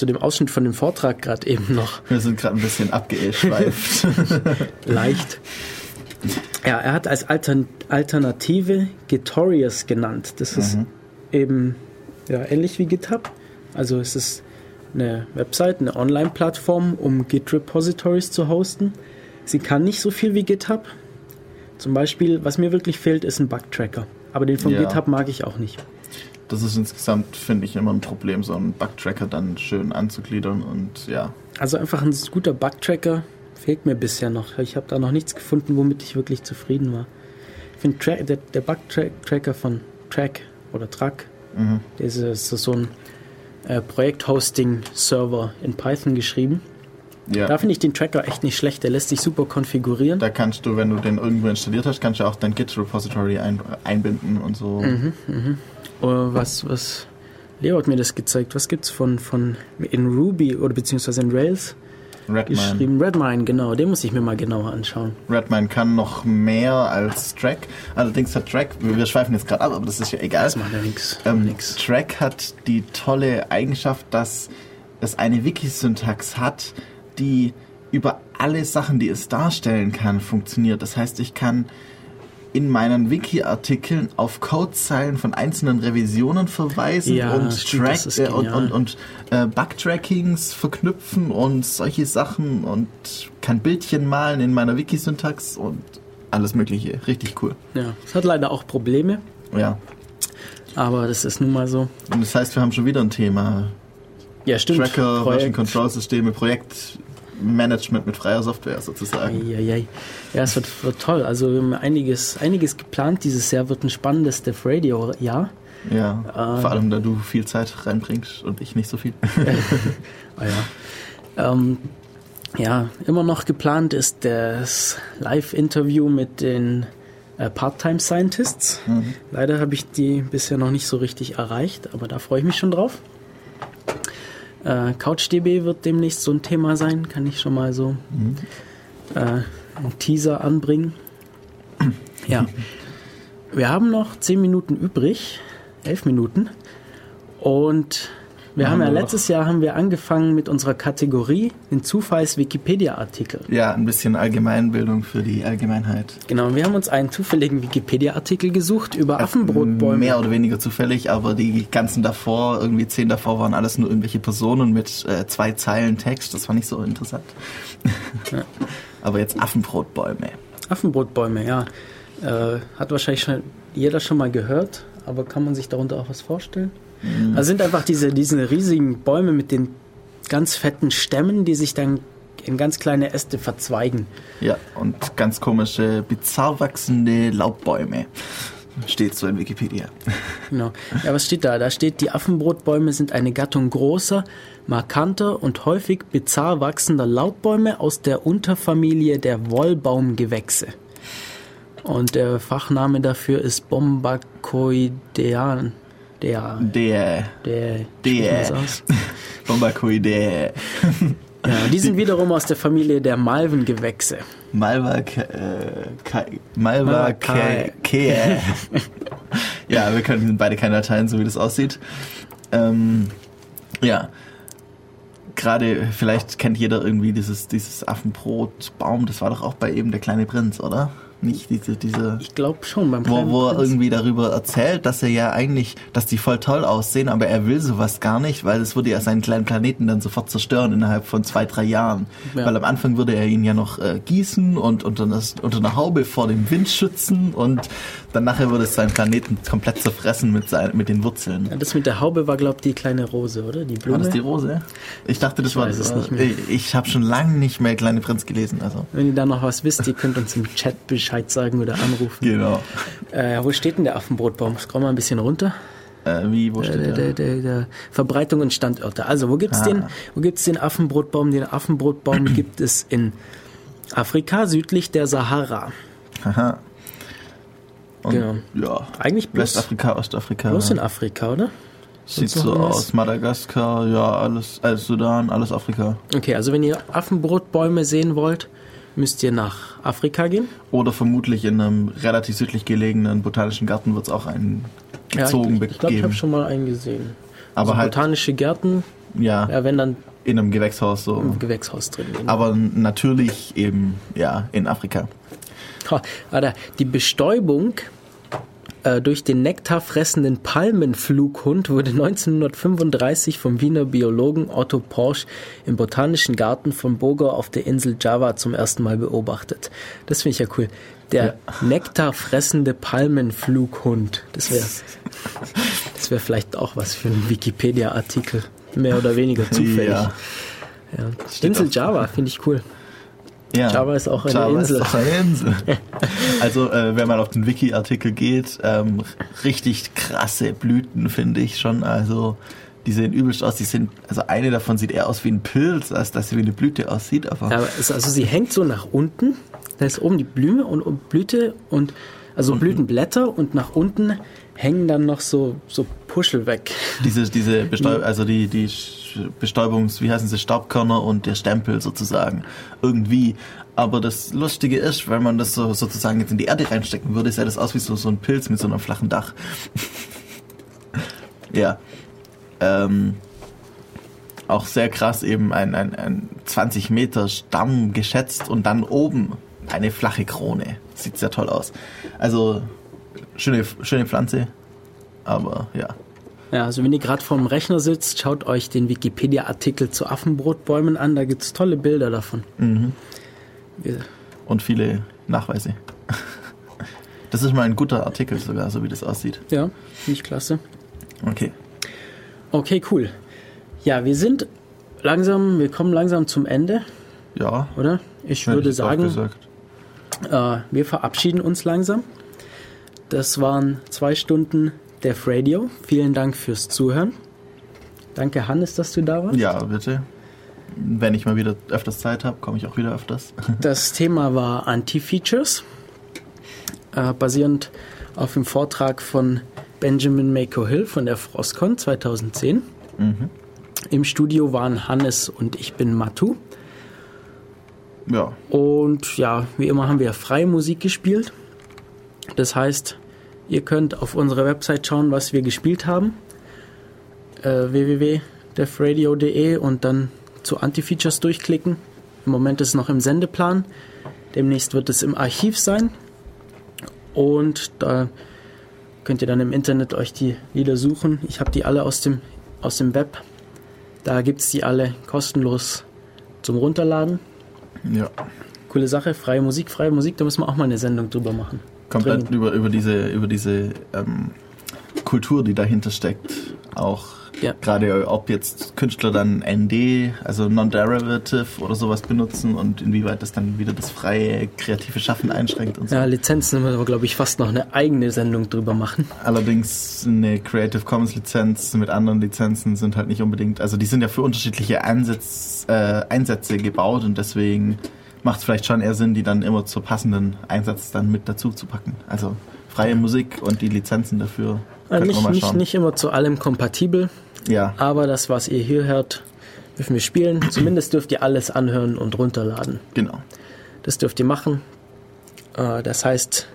zu dem Ausschnitt von dem Vortrag gerade eben noch Wir sind gerade ein bisschen abgeschweift. leicht. Ja, er hat als Altern Alternative Gitorious genannt. Das ist eben ja, ähnlich wie GitHub. Also es ist eine Website, eine Online-Plattform, um Git-Repositories zu hosten. Sie kann nicht so viel wie GitHub. Zum Beispiel, was mir wirklich fehlt, ist ein Bug-Tracker. Aber den von Ja. GitHub mag ich auch nicht. Das ist insgesamt, finde ich, immer ein Problem, so einen Bugtracker dann schön anzugliedern und ja. Also einfach ein guter Bug-Tracker fehlt mir bisher noch. Ich habe da noch nichts gefunden, womit ich wirklich zufrieden war. Ich finde Tra der, der Bug-Tracker von Track oder Track, Mhm. der ist, ist so ein äh, Projekt-Hosting-Server in Python geschrieben. Ja. Da finde ich den Tracker echt nicht schlecht. Der lässt sich super konfigurieren. Da kannst du, wenn du den irgendwo installiert hast, kannst du auch dein Git-Repository ein, einbinden und so. Mhm. Äh, was, was Leo hat mir das gezeigt. Was gibt's von, von in Ruby oder beziehungsweise in Rails Redmine. geschrieben? Redmine, genau. Den muss ich mir mal genauer anschauen. Redmine kann noch mehr als Track. Allerdings hat Track, wir schweifen jetzt gerade ab, aber das ist ja egal. Das macht ja nichts. Ähm. Track hat die tolle Eigenschaft, dass es eine Wikisyntax hat, die über alle Sachen, die es darstellen kann, funktioniert. Das heißt, ich kann in meinen Wiki-Artikeln auf Codezeilen von einzelnen Revisionen verweisen Ja, und, Track, äh, und, und, und äh, Bugtrackings verknüpfen und solche Sachen und kann Bildchen malen in meiner Wiki-Syntax und alles mögliche. Richtig cool. Ja, es hat leider auch Probleme, Ja. aber das ist nun mal so. Und das heißt, wir haben schon wieder ein Thema. Ja, stimmt. Tracker, Version Projekt. Control Systeme, Projektmanagement mit freier Software sozusagen. Eieiei. Ja, es wird, wird toll. Also wir haben einiges, einiges geplant. Dieses Jahr wird ein spannendes Dev Radio Jahr. Ja, Ah. vor allem da du viel Zeit reinbringst und ich nicht so viel. Ah, ja. Ähm, ja, immer noch geplant ist das Live-Interview mit den äh, Part-Time Scientists. Leider habe ich die bisher noch nicht so richtig erreicht, aber da freue ich mich schon drauf. Äh, CouchDB wird demnächst so ein Thema sein, kann ich schon mal so äh, einen Teaser anbringen. Ja, wir haben noch 10 Minuten übrig, 11 Minuten. Und wir haben ja wir letztes Jahr haben wir angefangen mit unserer Kategorie den Zufalls-Wikipedia-Artikel. Ja, ein bisschen Allgemeinbildung für die Allgemeinheit. Genau, wir haben uns einen zufälligen Wikipedia-Artikel gesucht über Affenbrotbäume. Mehr oder weniger zufällig, aber die ganzen davor, irgendwie zehn davor, waren alles nur irgendwelche Personen mit äh, zwei Zeilen Text. Das war nicht so interessant. aber jetzt Affenbrotbäume. Affenbrotbäume, ja. Äh, hat wahrscheinlich schon jeder schon mal gehört, aber kann man sich darunter auch was vorstellen? Also sind einfach diese, diese riesigen Bäume mit den ganz fetten Stämmen, die sich dann in ganz kleine Äste verzweigen. Ja, und ganz komische, bizarr wachsende Laubbäume. Steht so in Wikipedia. Genau. Ja, was steht da? Da steht, die Affenbrotbäume sind eine Gattung großer, markanter und häufig bizarr wachsender Laubbäume aus der Unterfamilie der Wollbaumgewächse. Und der Fachname dafür ist Bombacoidean. Der, Der, der, Der. aus? Bombacoidae, Ja, die sind wiederum aus der Familie der Malvengewächse. Malva, äh, Kai- Malva, Malva Kai. Ja, wir können beide keine Dateien, so wie das aussieht. Ähm, ja. Gerade, vielleicht kennt jeder irgendwie dieses, dieses Affenbrotbaum, das war doch auch bei eben der kleine Prinz, oder? Nicht diese, diese. Ich glaube schon beim Wo, wo er Prinz. irgendwie darüber erzählt, dass er ja eigentlich, dass die voll toll aussehen, aber er will sowas gar nicht, weil es würde ja seinen kleinen Planeten dann sofort zerstören innerhalb von zwei, drei Jahren. Ja. Weil am Anfang würde er ihn ja noch äh, gießen und unter, das, unter einer Haube vor dem Wind schützen und dann nachher würde es seinen Planeten komplett zerfressen mit, sein, mit den Wurzeln. Ja, das mit der Haube war, glaube ich, die kleine Rose, oder? Die Blume. War das die Rose? Ich dachte, das Ich war. nicht mehr. Ich, ich habe schon lange nicht mehr Kleine Prinz gelesen. Also Wenn ihr da noch was wisst, ihr könnt uns im Chat Bescheid sagen oder anrufen. genau. Äh, wo steht denn der Affenbrotbaum? Scroll mal ein bisschen runter. Äh, wie wo Der, steht der, der? der, der, Verbreitung und Standorte. Also, wo gibt's Ah. den, wo gibt's den Affenbrotbaum? Den Affenbrotbaum gibt es in Afrika, südlich der Sahara. Aha. Und, Genau. Ja. Eigentlich bloß, Westafrika, Ostafrika. bloß in Afrika, oder? Sieht so aus. Madagaskar, ja, alles, alles Sudan, alles Afrika. Okay, also wenn ihr Affenbrotbäume sehen wollt, müsst ihr nach Afrika gehen. Oder vermutlich in einem relativ südlich gelegenen botanischen Garten wird es auch einen gezogen ja, ich, ich glaube, ich habe schon mal einen gesehen. Aber also halt, botanische Gärten, ja, ja, wenn dann in einem Gewächshaus so. im Gewächshaus drin. Genau. Aber natürlich eben, ja, in Afrika. Ha, Alter, die Bestäubung äh, durch den nektarfressenden Palmenflughund wurde 1935 vom Wiener Biologen Otto Porsch im Botanischen Garten von Bogor auf der Insel Java zum ersten Mal beobachtet. Das finde ich ja cool. Der nektarfressende Palmenflughund. Das wäre das wär vielleicht auch was für einen Wikipedia-Artikel. Mehr oder weniger zufällig. Ja. Ja. Insel Java finde ich cool. Ja. Java ist auch eine Java Insel. Ist auch eine Insel. also, äh, wenn man auf den Wiki-Artikel geht, ähm, richtig krasse Blüten, finde ich schon. Also, die sehen übelst aus. Die sind, also eine davon sieht eher aus wie ein Pilz, als dass sie wie eine Blüte aussieht. Aber aber es, also sie hängt so nach unten. Da ist oben die Blume und, und Blüte und also Blütenblätter und nach unten hängen dann noch so so Puschel weg. diese, diese Bestäub also die, die Bestäubungs, wie heißen sie, Staubkörner und der Stempel sozusagen. Irgendwie. Aber das Lustige ist, wenn man das so sozusagen jetzt in die Erde reinstecken würde, sähe das aus wie so, so ein Pilz mit so einem flachen Dach. ja. Ähm, auch sehr krass eben ein, ein, ein 20 Meter Stamm geschätzt und dann oben eine flache Krone. sieht sehr toll aus. Also schöne, schöne Pflanze, aber ja. Ja, also wenn ihr gerade vorm Rechner sitzt, schaut euch den Wikipedia-Artikel zu Affenbrotbäumen an. Da gibt's tolle Bilder davon. Wir, Und viele Nachweise. Das ist mal ein guter Artikel sogar, so wie das aussieht. ja, finde ich klasse. Okay. Okay, cool. Ja, wir sind langsam, wir kommen langsam zum Ende, Ja. oder? Ich würde auch sagen, äh, wir verabschieden uns langsam. Das waren zwei Stunden Def Radio. Vielen Dank fürs Zuhören. Danke, Hannes, dass du da warst. Ja, bitte. Wenn ich mal wieder öfters Zeit habe, komme ich auch wieder öfters. Das Thema war Anti-Features, äh, basierend auf dem Vortrag von Benjamin Mako Hill von der Frostcon 2010. Im Studio waren Hannes und ich bin Matu. Ja. Und ja, wie immer haben wir freie Musik gespielt. Das heißt, ihr könnt auf unsere Website schauen, was wir gespielt haben. Äh, www.defradio.de und dann zu Anti-Features durchklicken. Im Moment ist es noch im Sendeplan. Demnächst wird es im Archiv sein. Und da könnt ihr dann im Internet euch die Lieder suchen. Ich habe die alle aus dem, aus dem Web. Da gibt es die alle kostenlos zum Runterladen. Ja. Coole Sache, freie Musik, freie Musik, da müssen wir auch mal eine Sendung drüber machen. Komplett über, über diese, über diese ähm, Kultur, die dahinter steckt. Auch Ja. gerade ob jetzt Künstler dann ND, also Non-Derivative oder sowas benutzen und inwieweit das dann wieder das freie kreative Schaffen einschränkt und so. Ja, Lizenzen müssen wir, glaube ich, fast noch eine eigene Sendung drüber machen. Allerdings eine Creative Commons Lizenz mit anderen Lizenzen sind halt nicht unbedingt, also die sind ja für unterschiedliche Einsatz, äh, Einsätze gebaut und deswegen macht es vielleicht schon eher Sinn, die dann immer zur passenden Einsatz dann mit dazu zu packen. Also freie Musik und die Lizenzen dafür. Wir nicht, nicht, nicht immer zu allem kompatibel, Ja, aber das, was ihr hier hört, dürfen wir spielen. Zumindest dürft ihr alles anhören und runterladen. genau. Das dürft ihr machen. Äh, das heißt,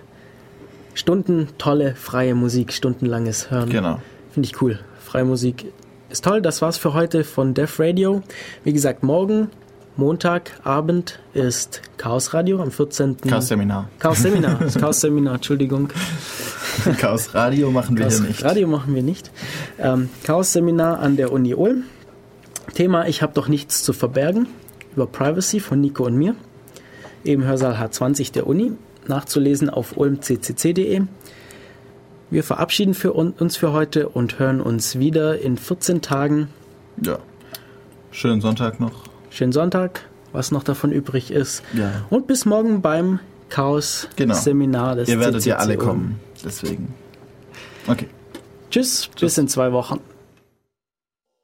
Stunden tolle freie Musik, stundenlanges Hören. Genau. Finde ich cool. Freie Musik ist toll. Das war's für heute von Def Radio. Wie gesagt, morgen, Montagabend, ist Chaos Radio am 14. Chaos Seminar. Chaos Seminar. Das Chaos Seminar, Entschuldigung. Chaos Radio machen wir Chaos hier nicht. Radio machen wir nicht. Ähm, Chaos Seminar an der Uni Ulm. Thema Ich habe doch nichts zu verbergen über Privacy von Nico und mir. Im Hörsaal H20 der Uni. Nachzulesen auf ulmccc.de. Wir verabschieden für un uns für heute und hören uns wieder in 14 Tagen. Ja. Schönen Sonntag noch. Schönen Sonntag, was noch davon übrig ist. Ja. Und bis morgen beim Chaos Genau. Seminar des Ihr werdet ja CCC alle kommen. Deswegen. Okay. Tschüss, bis in zwei Wochen.